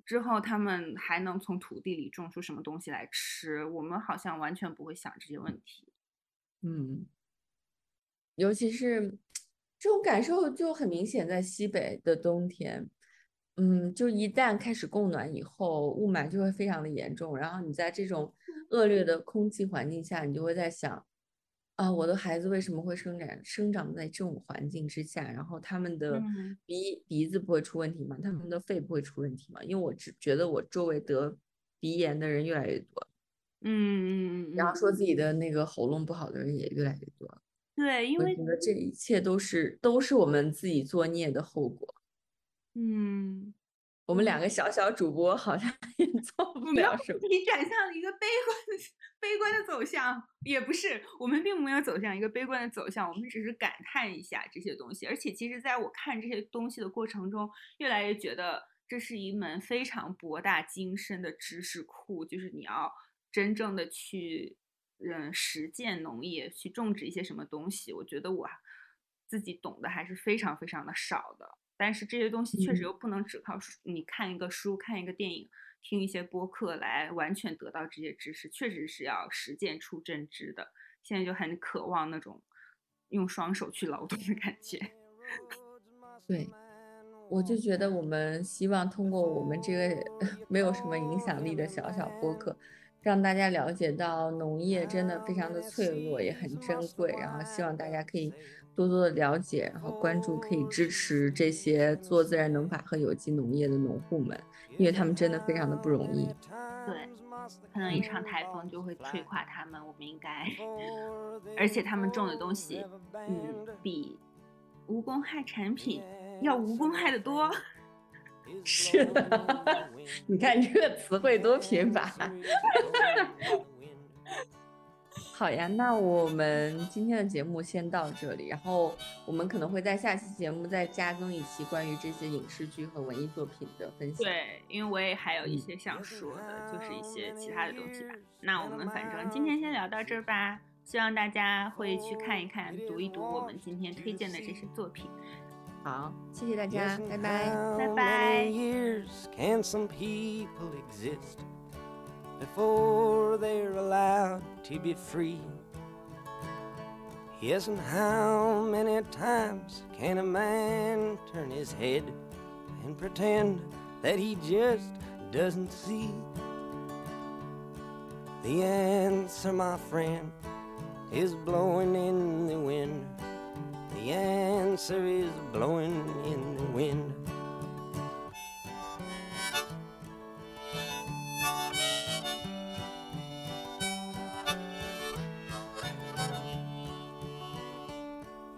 之后他们还能从土地里种出什么东西来吃。我们好像完全不会想这些问题。嗯，尤其是这种感受就很明显，在西北的冬天。嗯，就一旦开始供暖以后，雾霾就会非常的严重。然后你在这种恶劣的空气环境下，你就会在想，啊，我的孩子为什么会生长生长在这种环境之下？然后他们的鼻鼻子不会出问题吗？他们的肺不会出问题吗？因为我只觉得我周围得鼻炎的人越来越多，嗯嗯嗯，然后说自己的那个喉咙不好的人也越来越多。对，因为我觉得这一切都是都是我们自己作孽的后果。嗯，我们两个小小主播好像 也做不了什么。你转向了一个悲观的、悲观的走向，也不是，我们并没有走向一个悲观的走向，我们只是感叹一下这些东西。而且，其实在我看这些东西的过程中，越来越觉得这是一门非常博大精深的知识库，就是你要真正的去，嗯，实践农业，去种植一些什么东西。我觉得我自己懂得还是非常非常的少的。但是这些东西确实又不能只靠书，你看一个书、看一个电影、听一些播客来完全得到这些知识，确实是要实践出真知的。现在就很渴望那种用双手去劳动的感觉。对，我就觉得我们希望通过我们这个 没有什么影响力的小小播客，让大家了解到农业真的非常的脆弱，也很珍贵。然后希望大家可以。多多的了解，然后关注，可以支持这些做自然农法和有机农业的农户们，因为他们真的非常的不容易。对，可能一场台风就会吹垮他们，我们应该，而且他们种的东西，嗯，比无公害产品要无公害的多。是的，你看这个词汇多贫乏。好呀，那我们今天的节目先到这里，然后我们可能会在下期节目再加更一期关于这些影视剧和文艺作品的分享。对，因为我也还有一些想说的，就是一些其他的东西吧。那我们反正今天先聊到这儿吧，希望大家会去看一看、读一读我们今天推荐的这些作品。好，谢谢大家，拜拜，拜拜。Before they're allowed to be free. Yes, and how many times can a man turn his head and pretend that he just doesn't see? The answer, my friend, is blowing in the wind. The answer is blowing in the wind.